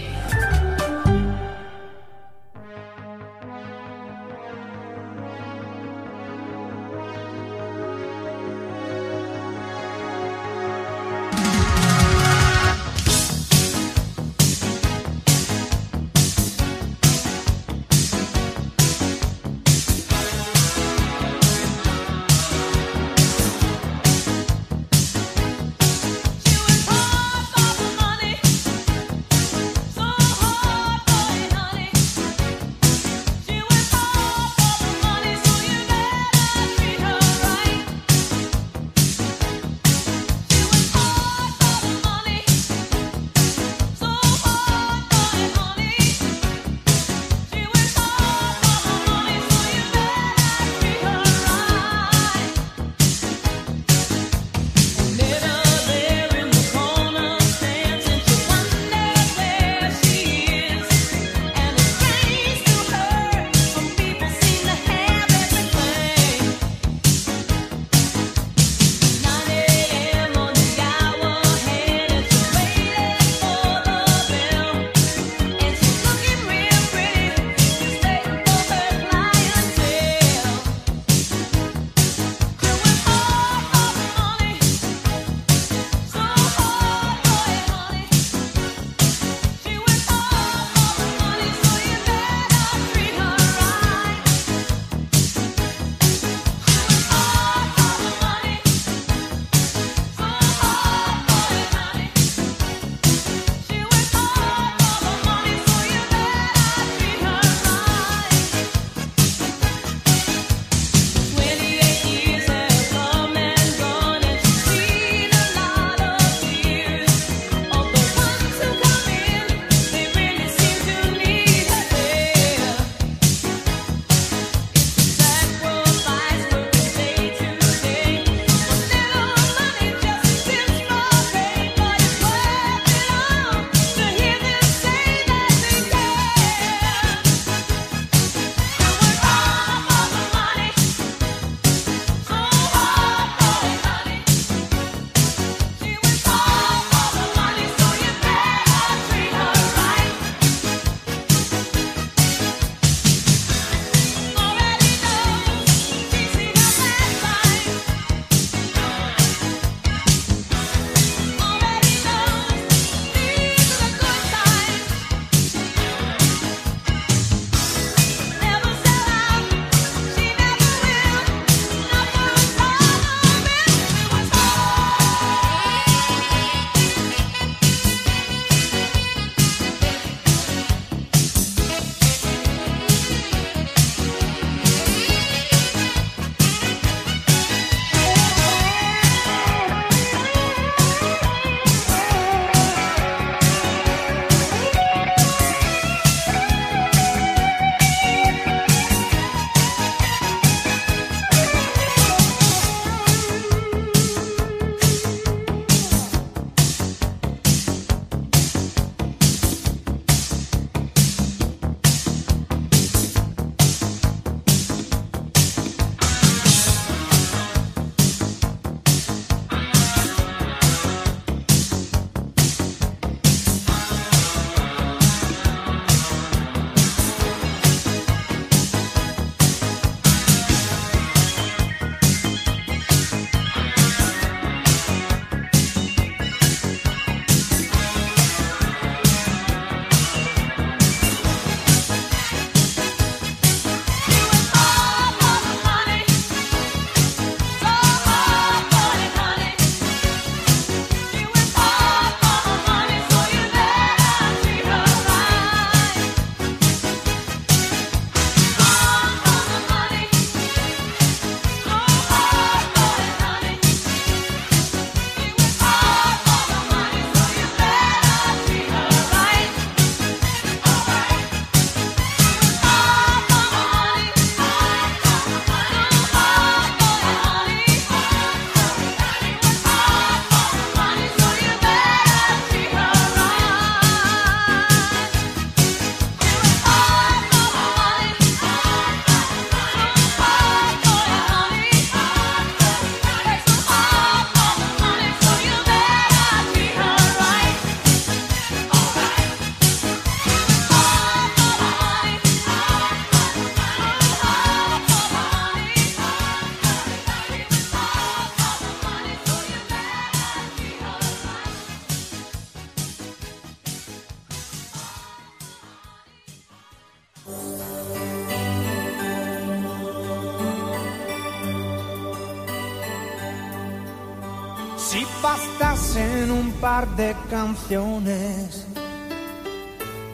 Canciones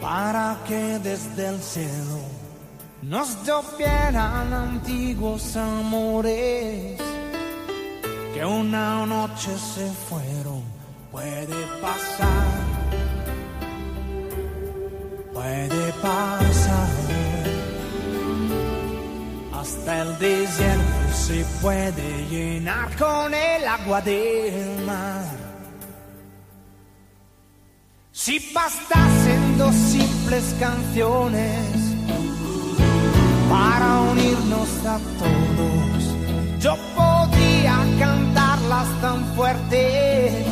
para que desde el cielo nos llovieran antiguos amores que una noche se fueron, puede pasar, puede pasar. Hasta el desierto se puede llenar con el agua del Si bastasen dos simples canciones para unirnos a todos, yo podría cantarlas tan fuerte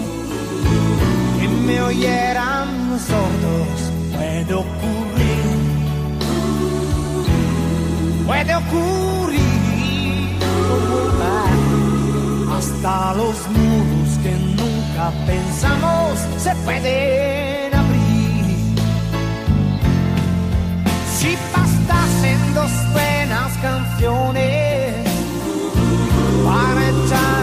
que me oyeran sordos. Puede ocurrir, puede ocurrir. Hasta los muros que nunca pensamos se pueden canciones para echar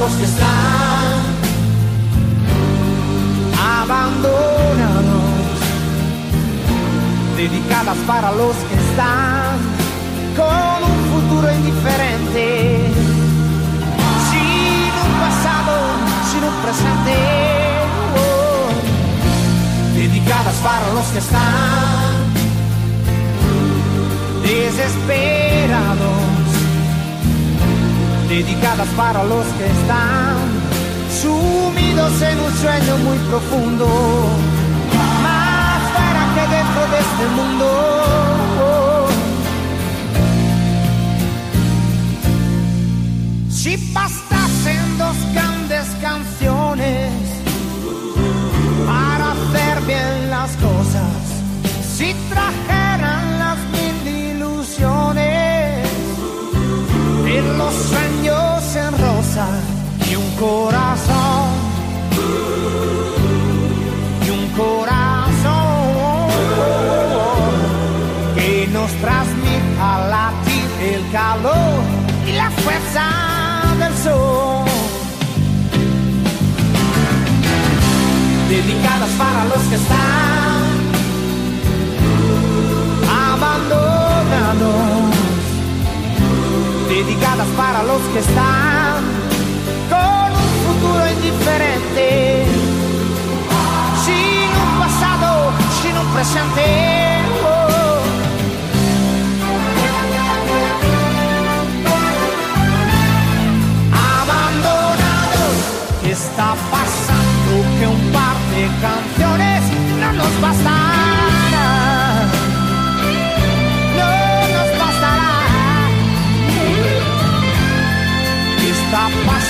los que están. Abandonados, dedicadas para los que están con un futuro indiferente, sin un pasado, sin un presente, oh. dedicadas para los que están. Desesperados, dedicadas para los que están sumidos en un sueño muy profundo, más fuera que dentro de este mundo. Si bastasen dos grandes canciones para hacer bien las cosas, si trajeran corazón y un corazón que nos transmita latir el calor y la fuerza del sol. Dedicadas para los que están abandonados. Dedicadas para los que están indiferente. Sin un pasado, sin un presente. oh. abandonados. ¿Qué está pasando? Que un par de canciones no nos bastarán. No nos bastará. ¿Qué está pasando?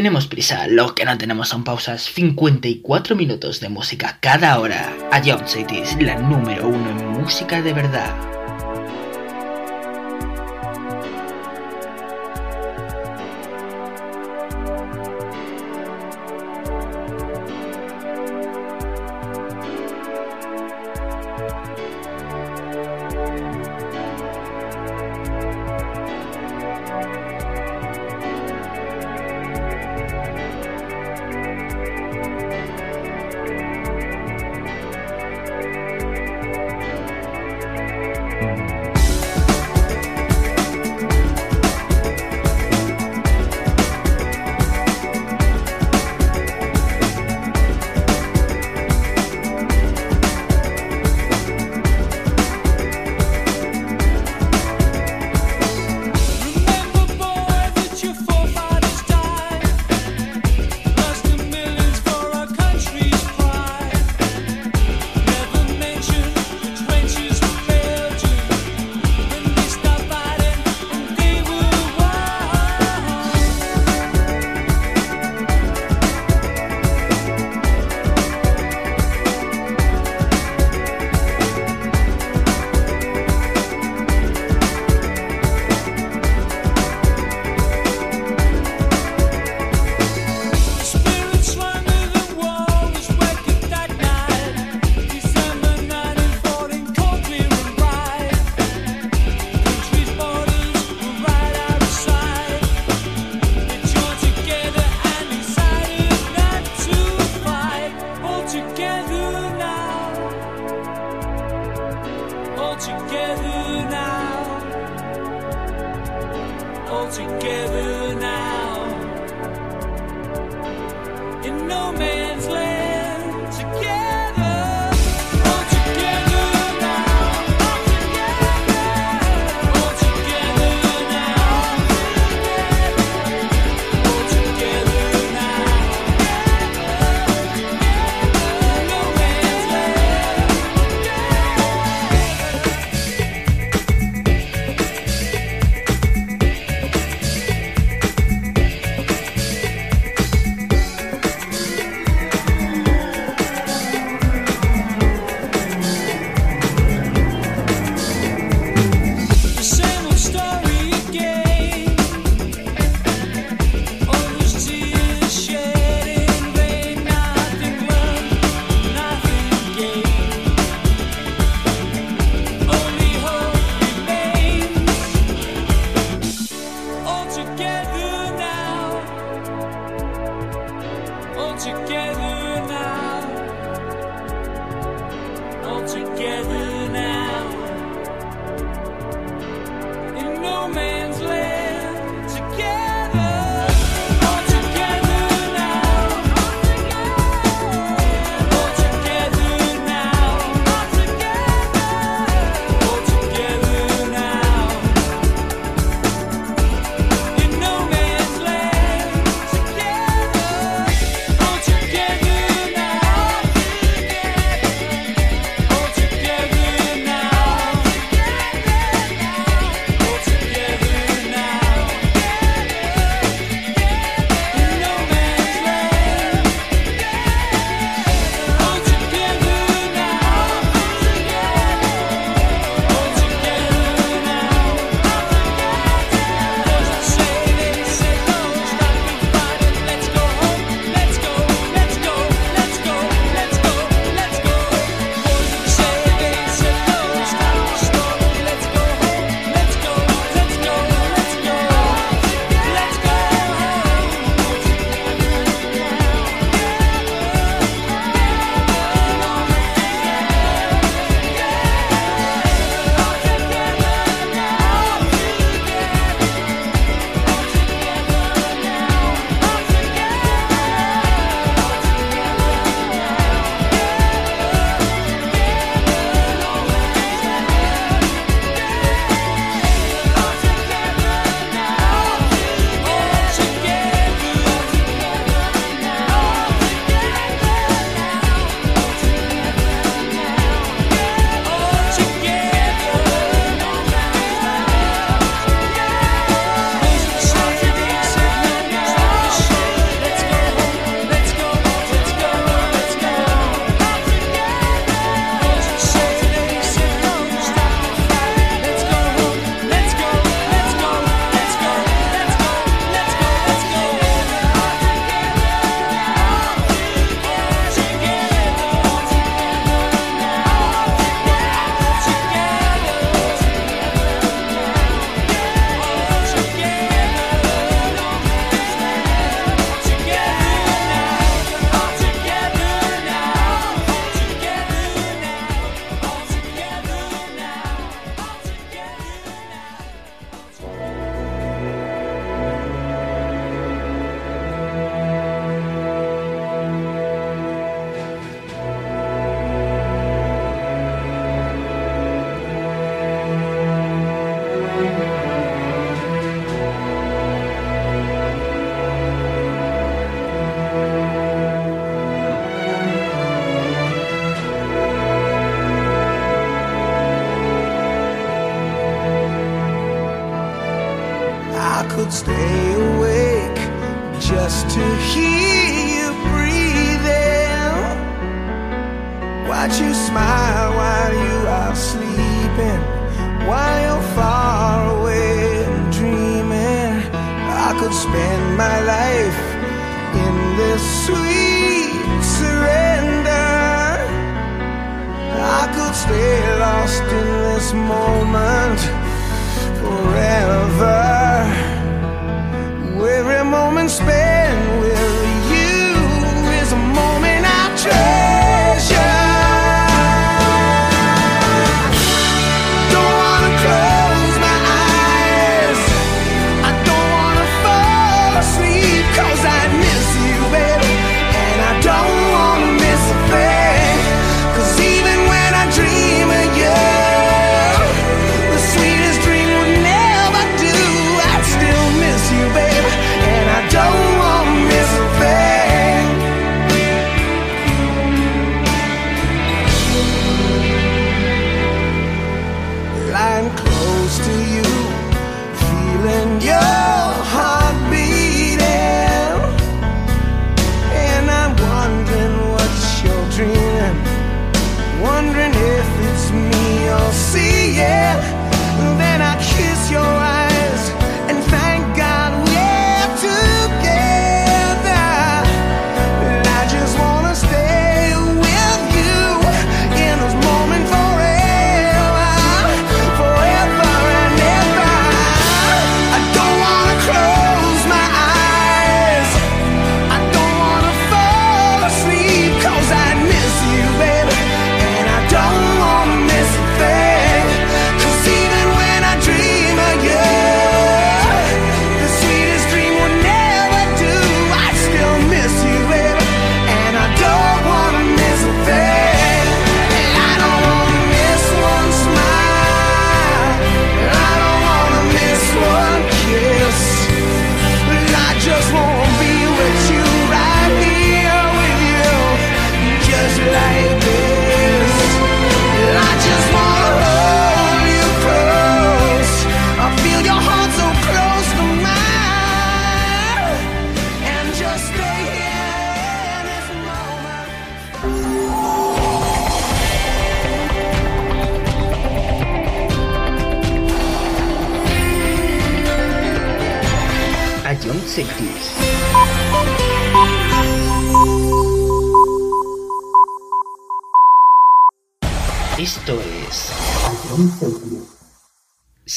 tenemos prisa, lo que no tenemos son pausas. 54 minutos de música cada hora. A Young Cities, la número uno en música de verdad.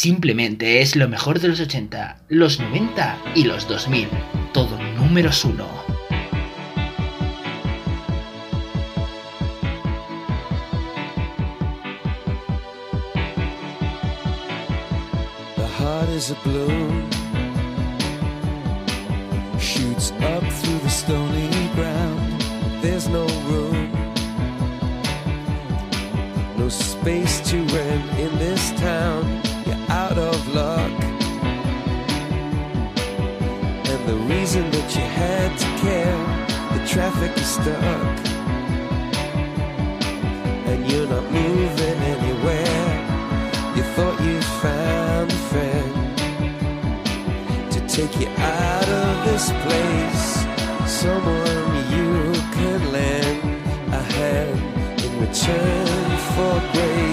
Simplemente es lo mejor de los 80, los 90 y los 2000. Todo números uno. The heart is a blue, shoots up through the stony Turn for grace.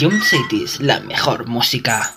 Ion Cities, la mejor música.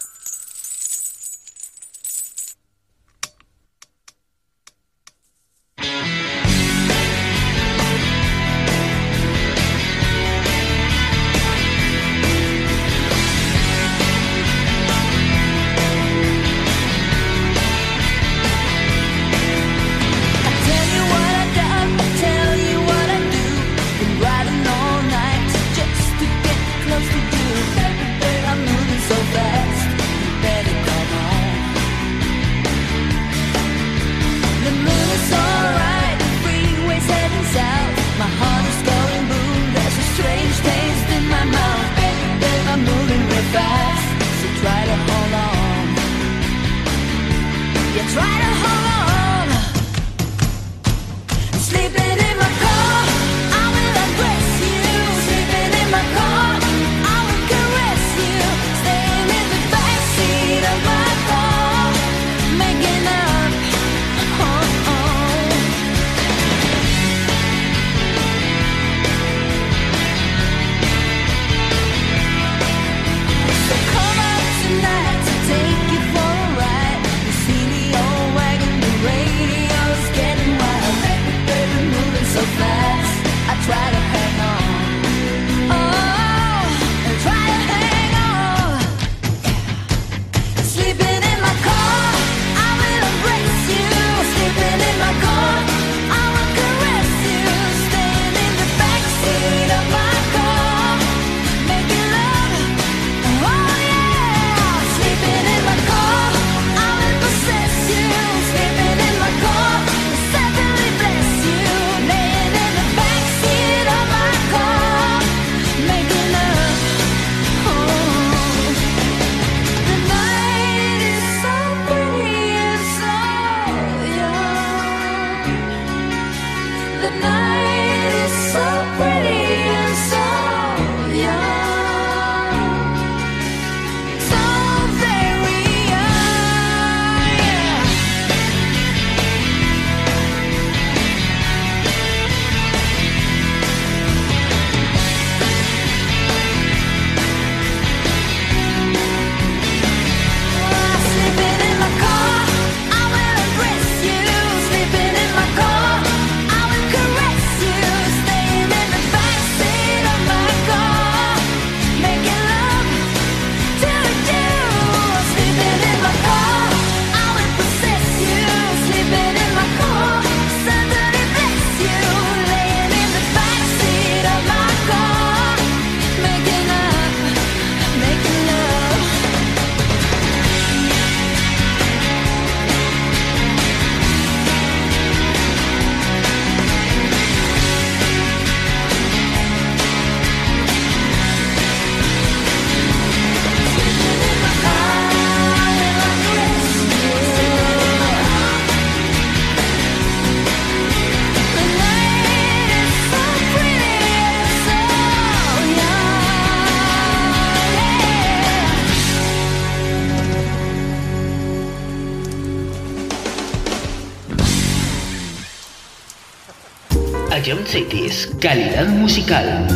Calidad musical.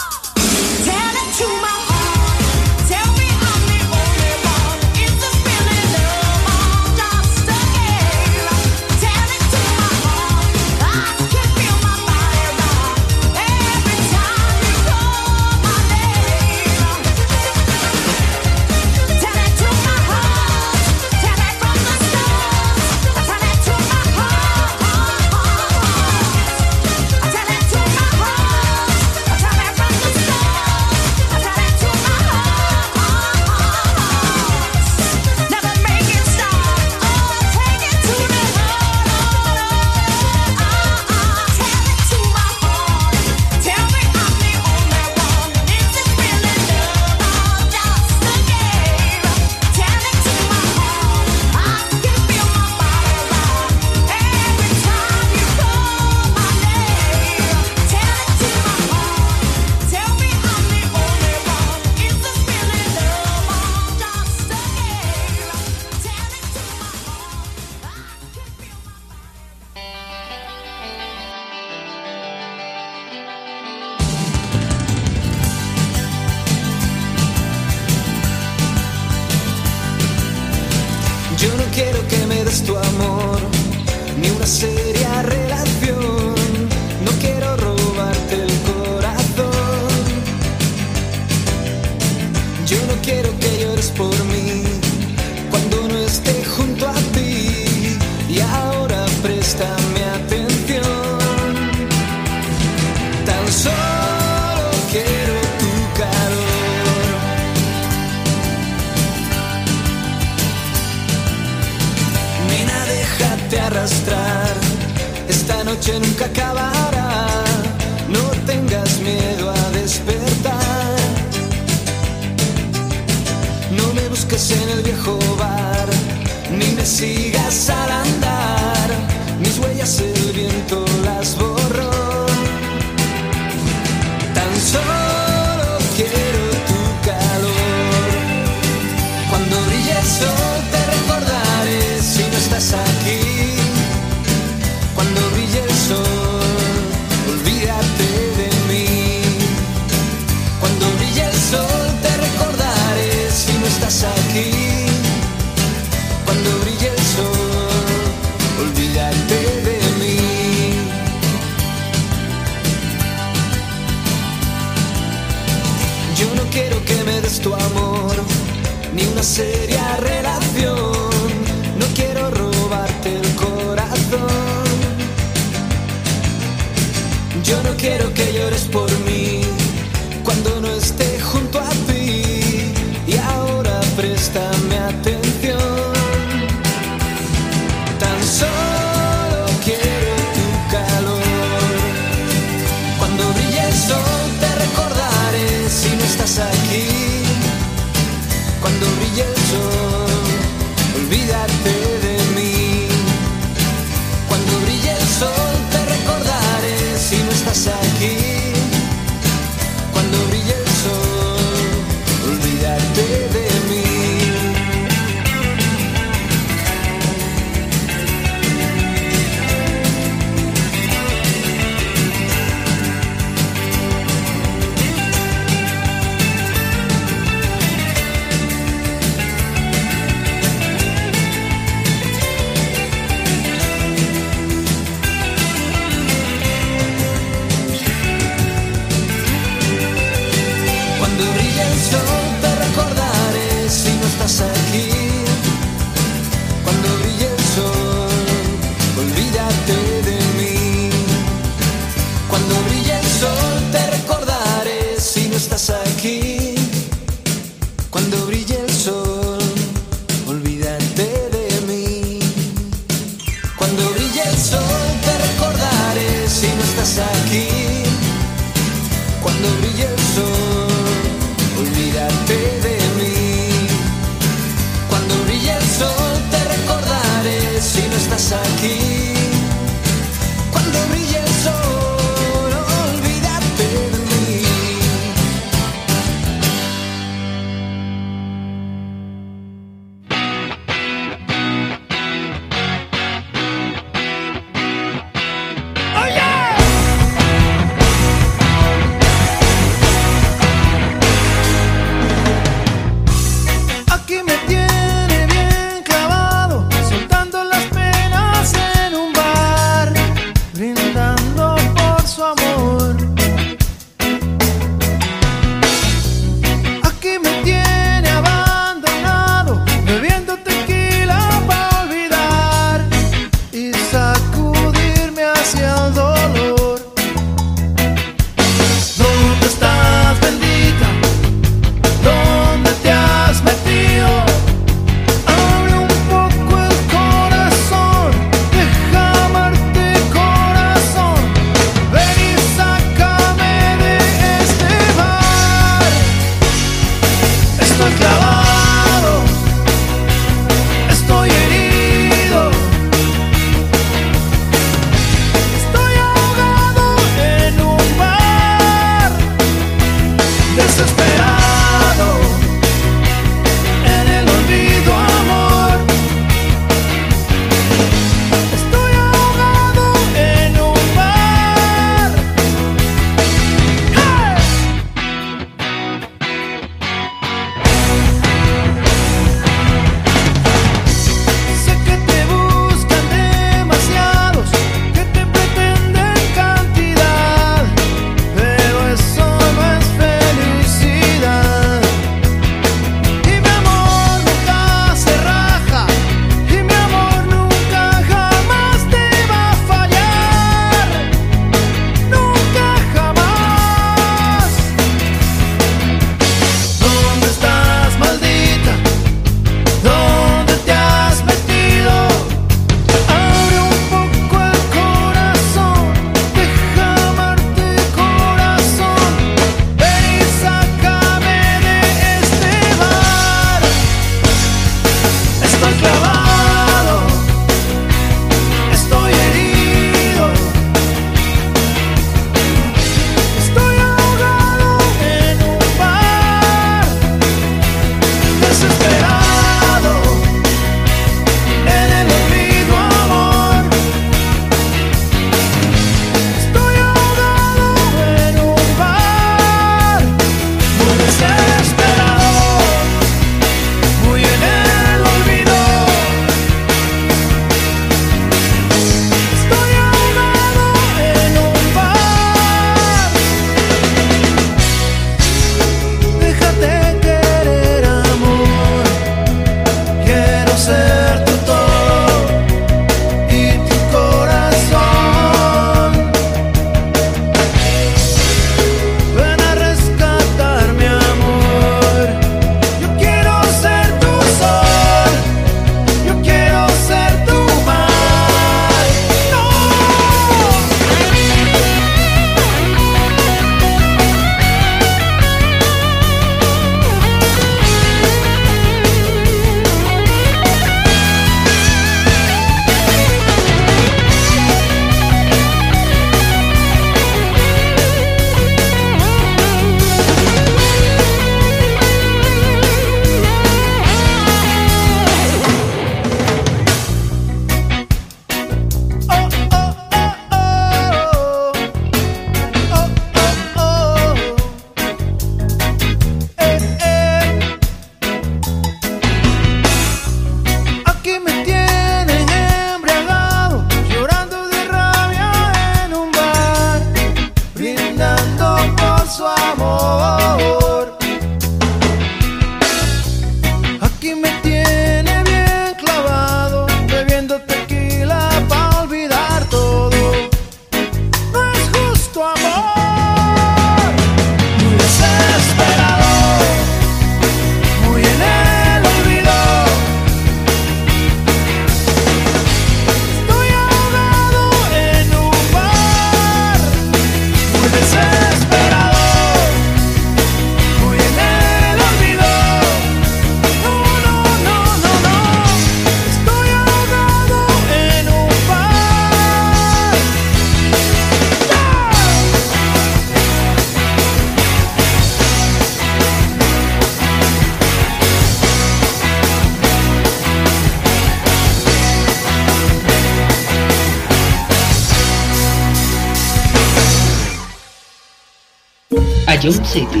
SAP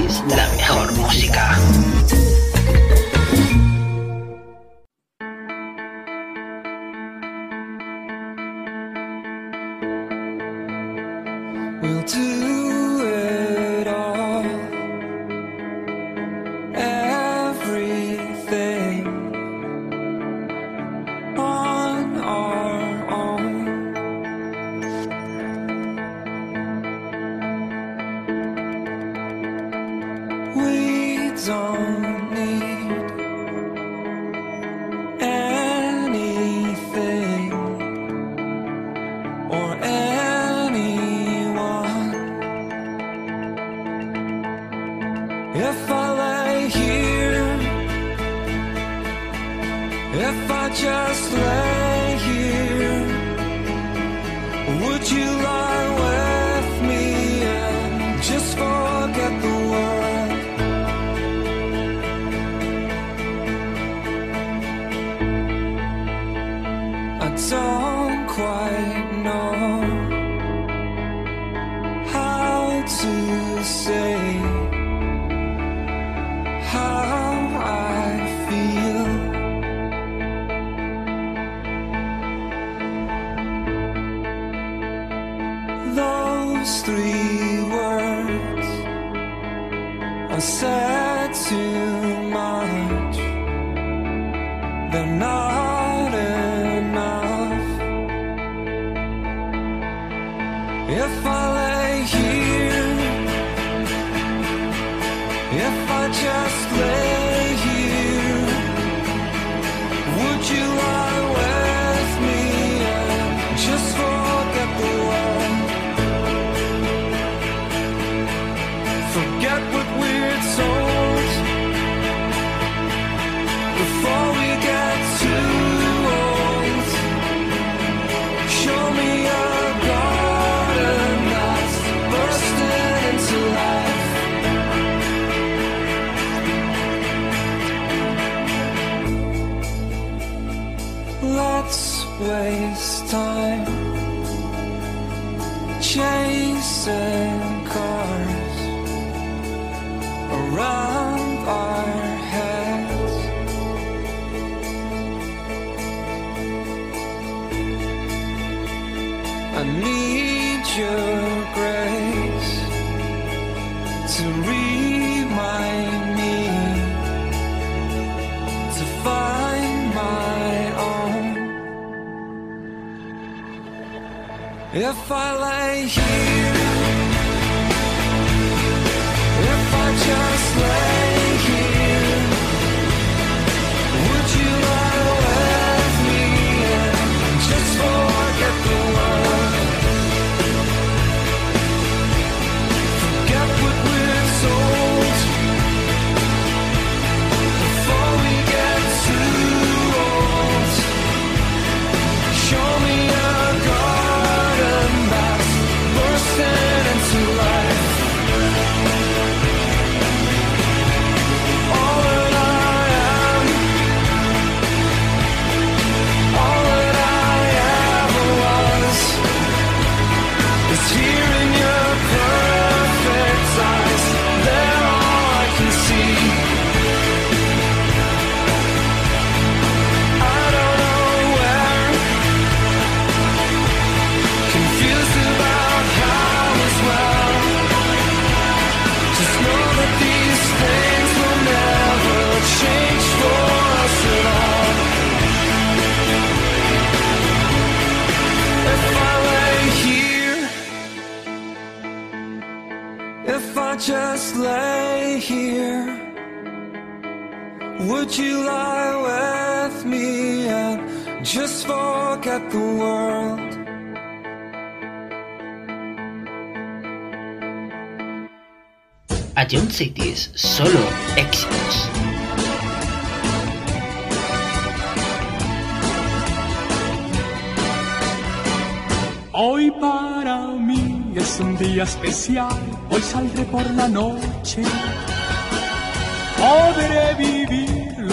just let if I lay Would you lie with me and just forget the world? A Jump Cities, solo éxitos. Hoy para mí es un día especial, hoy saldré por la noche, podré vivir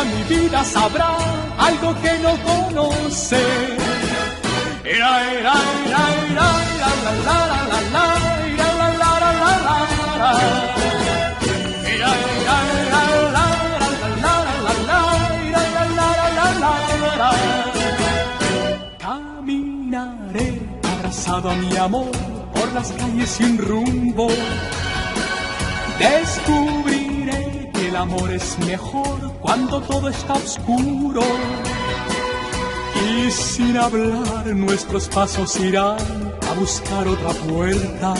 ya mi vida sabrá algo que no conoce. Ira, ira, ira, ira, la, la, la, la, la, la, la, la, la, la, la. Ira, ira, ira, la, la, la, la, la, la, la. Caminaré abrazado a mi amor por las calles sin rumbo. El amor es mejor cuando todo está oscuro. Y sin hablar nuestros pasos irán a buscar otra puerta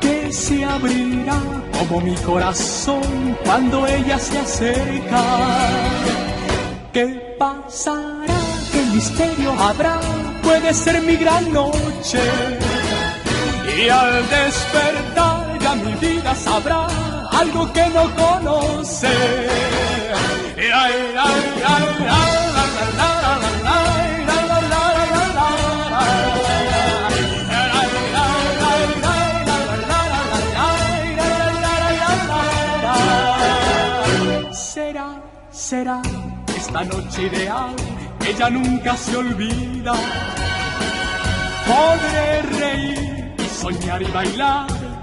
que se abrirá como mi corazón cuando ella se acerca. ¿Qué pasará? ¿Qué misterio habrá? Puede ser mi gran noche. Y al despertar ya mi vida sabrá algo que no conoce. Será, será esta noche ideal, ella nunca se olvida. Podré reír y soñar y bailar,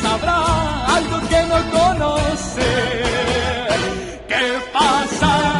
sabrá algo que no conoce. ¿Qué pasará?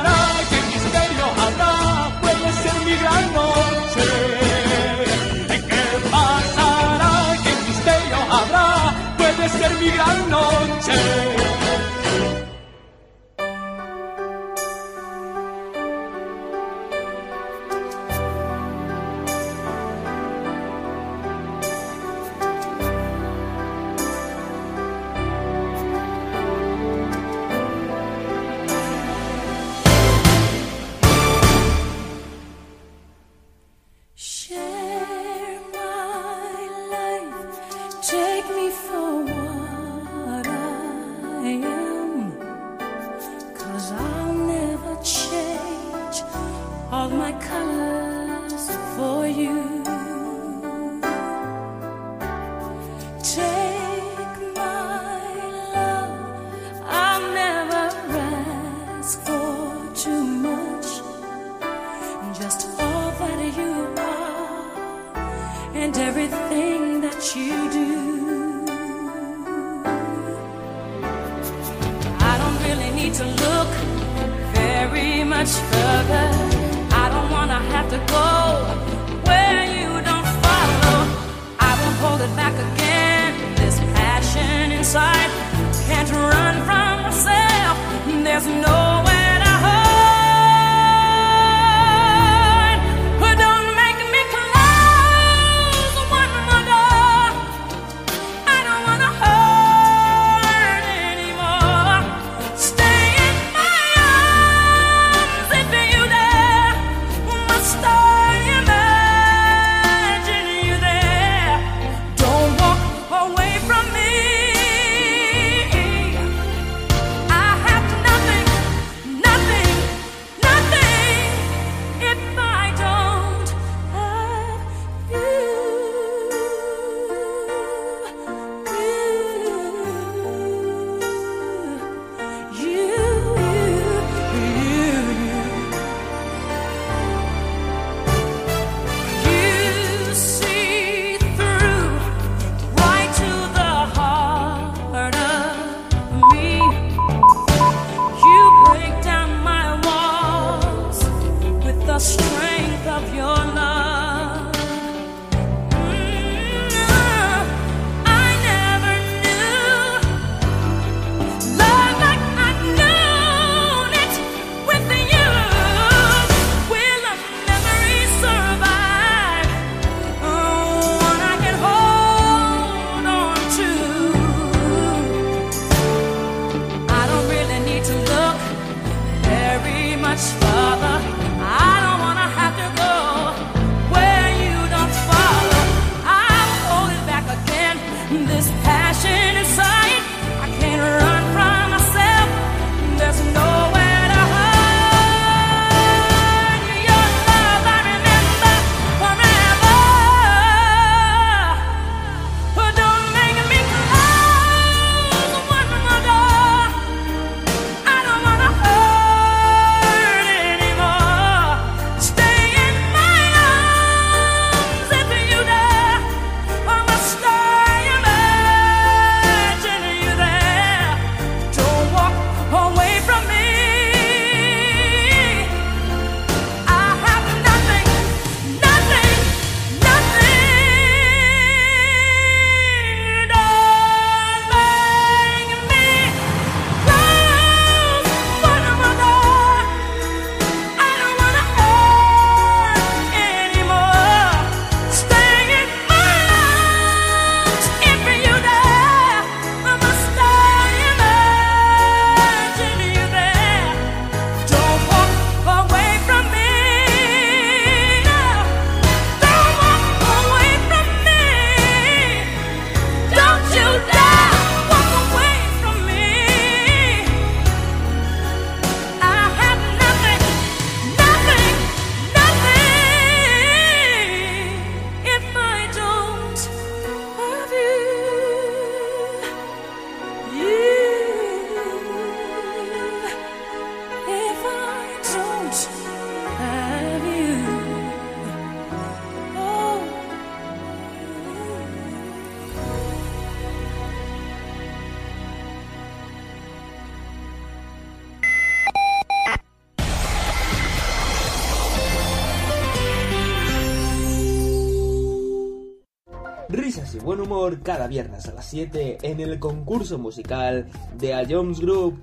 Cada viernes a las 7 en el concurso musical de A Jones Group.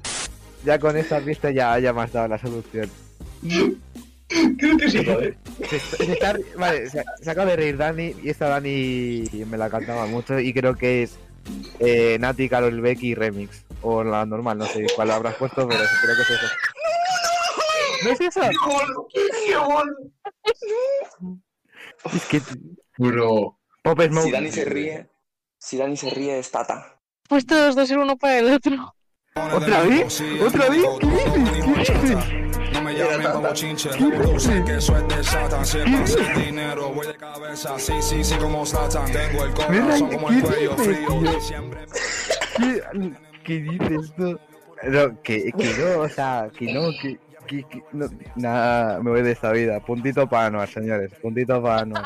Ya con esta pista ya, ya me has dado la solución. [laughs] Creo que sí, joder. Se, se está- vale, se, se acaba de reír Dani y esta Dani me la cantaba mucho y creo que es eh, Nati, Carol Becky Remix. O la normal, no sé cuál habrás puesto, pero creo que es eso. ¿No es eso? Es que... Bro. Pop Smoke. Si Dani se ríe, si Dani se ríe es Tata. Pues todos dos ser uno para el otro. ¿Otra vez? ¿Otra vez? ¿Qué dices? ¿Qué dices? No me llamen como chinche, sé que eso es de Satan. Si pasa dinero, voy de cabeza. Sí, sí, sí, como Satan. Tengo el corazón como el cuello frío. Siempre ¿Qué, qué dices tú? No, que, que no, o sea, que no, que, que, que- no, nada, me voy de esta vida. Puntito para Anuar, señores, puntito para Anuar.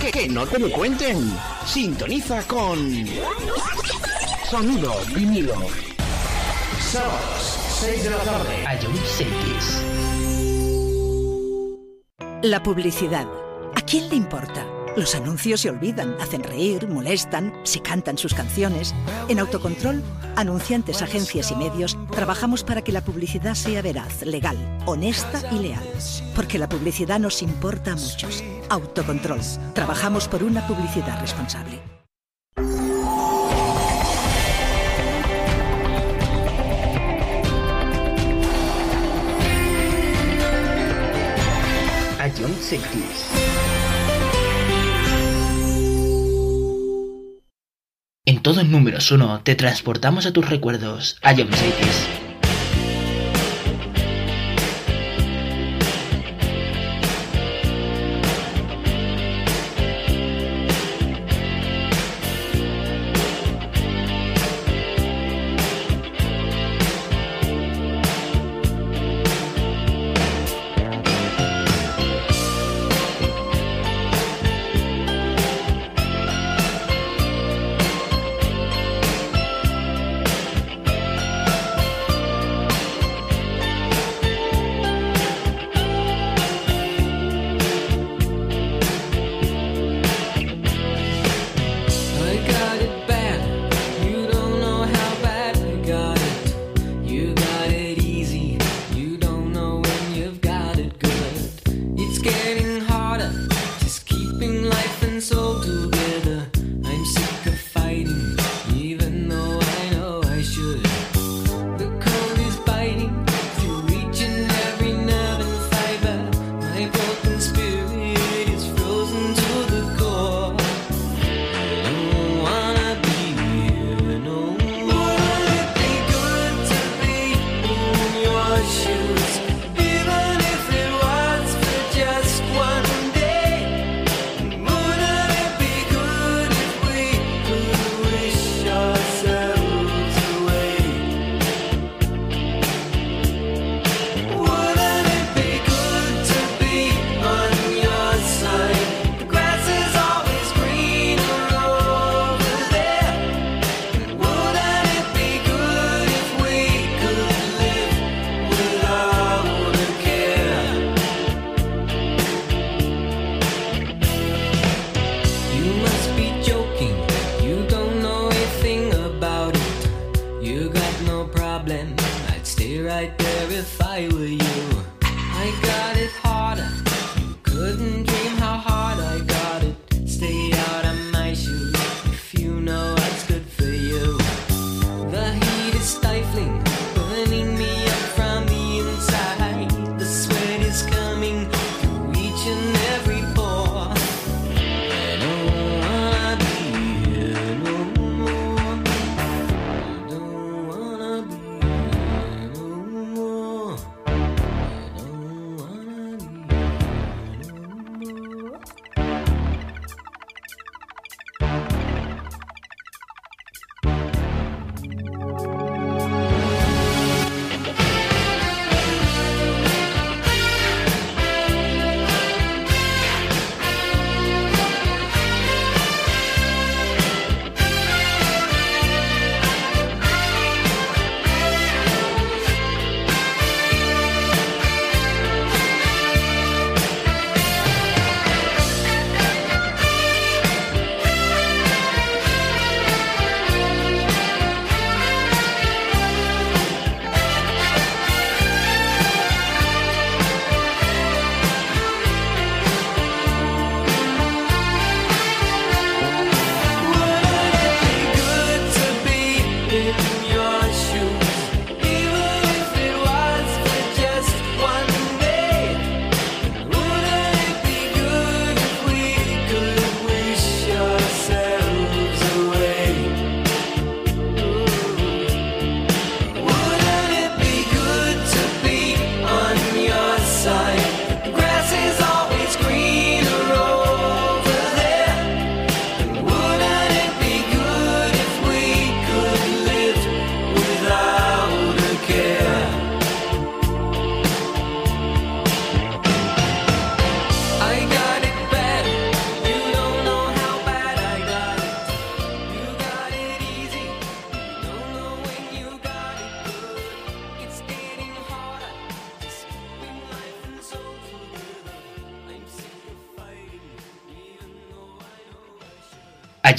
Que, que, no te lo cuenten. Sintoniza con Sonido vinilo. Sábados, 6 de la tarde. Ion Cities. La publicidad. ¿A quién le importa? Los anuncios se olvidan, hacen reír, molestan, se cantan sus canciones. En Autocontrol, anunciantes, agencias y medios, trabajamos para que la publicidad sea veraz, legal, honesta y leal. Porque la publicidad nos importa a muchos. Autocontrol. Trabajamos por una publicidad responsable. Ion En todos números uno te transportamos a tus recuerdos. Ion Cities.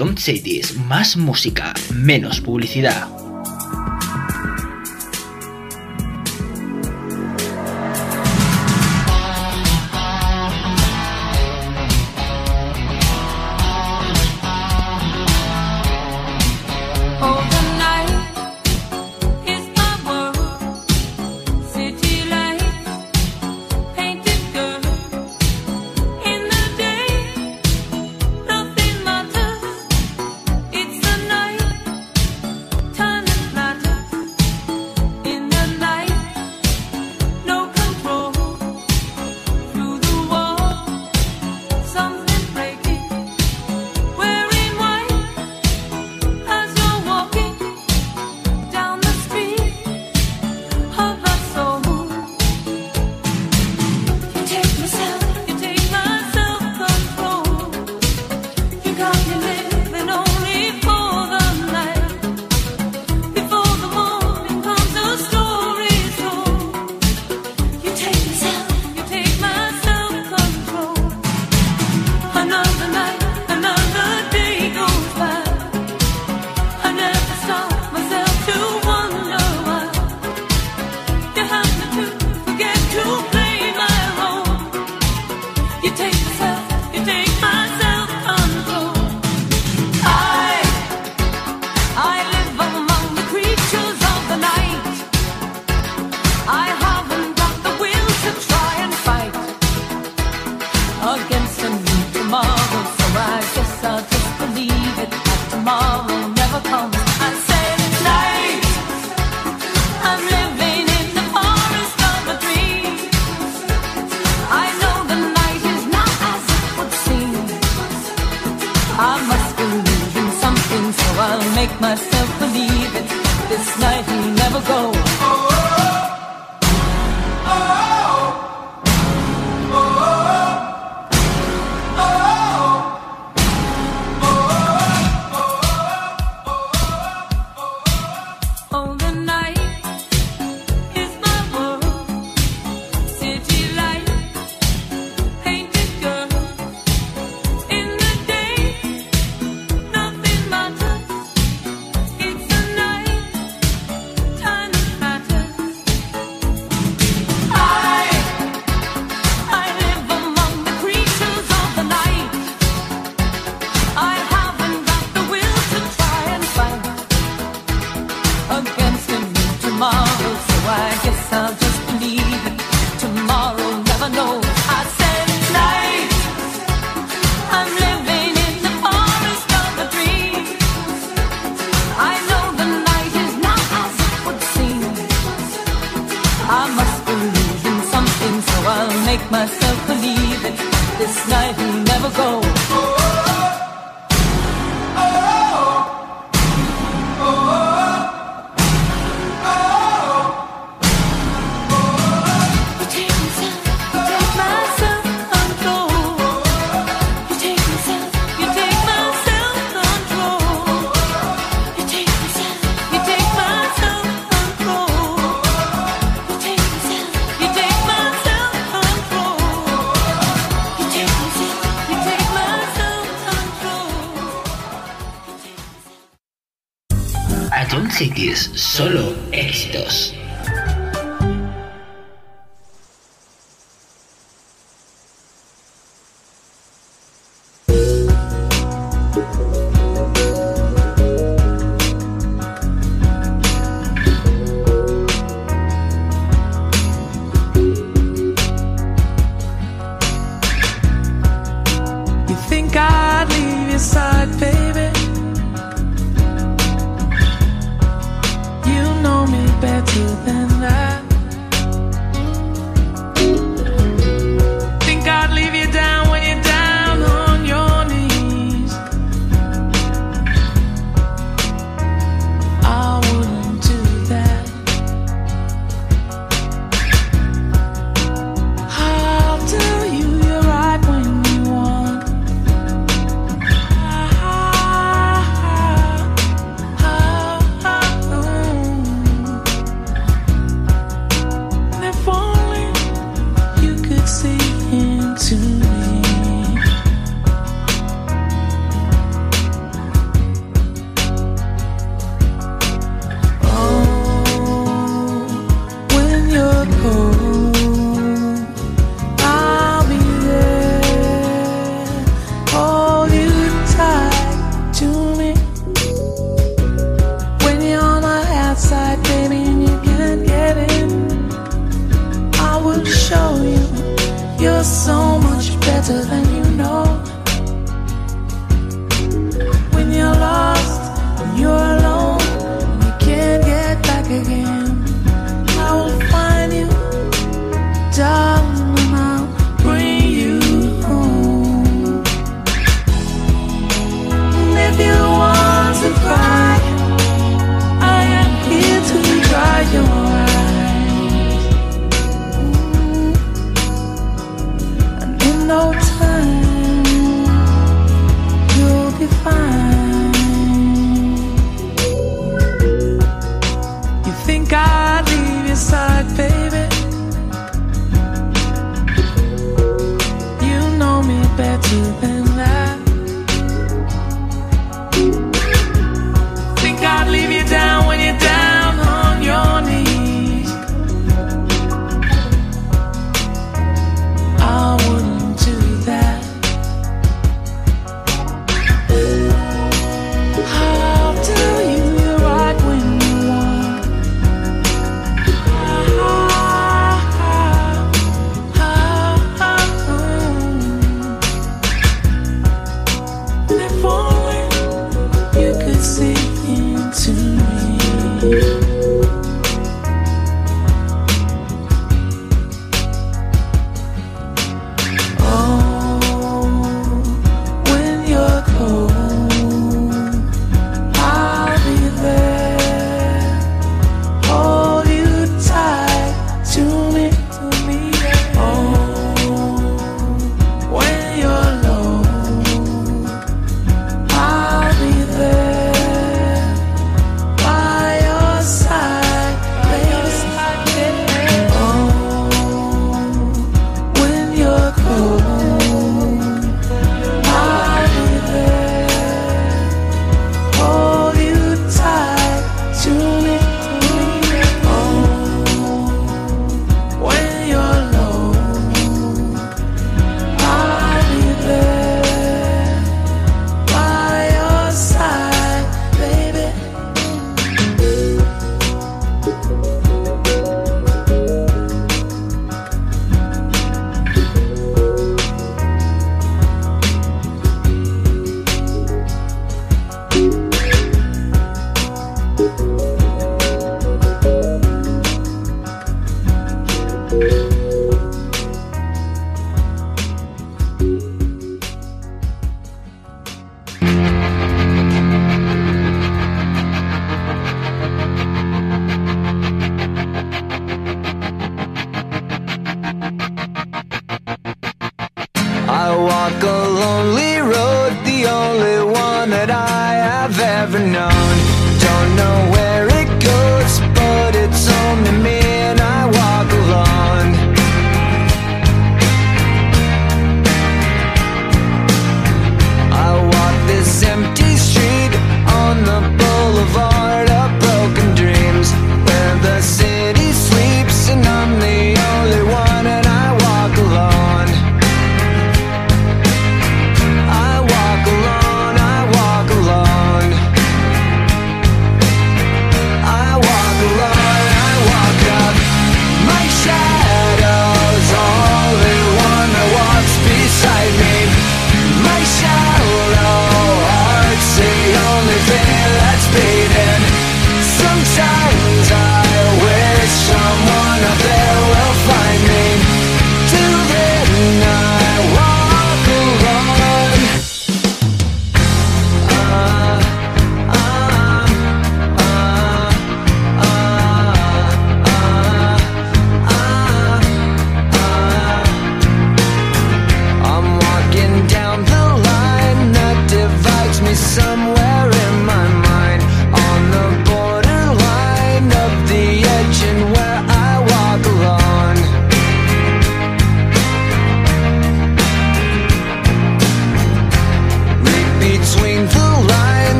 John Cities, más música, menos publicidad.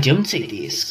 A John Cities.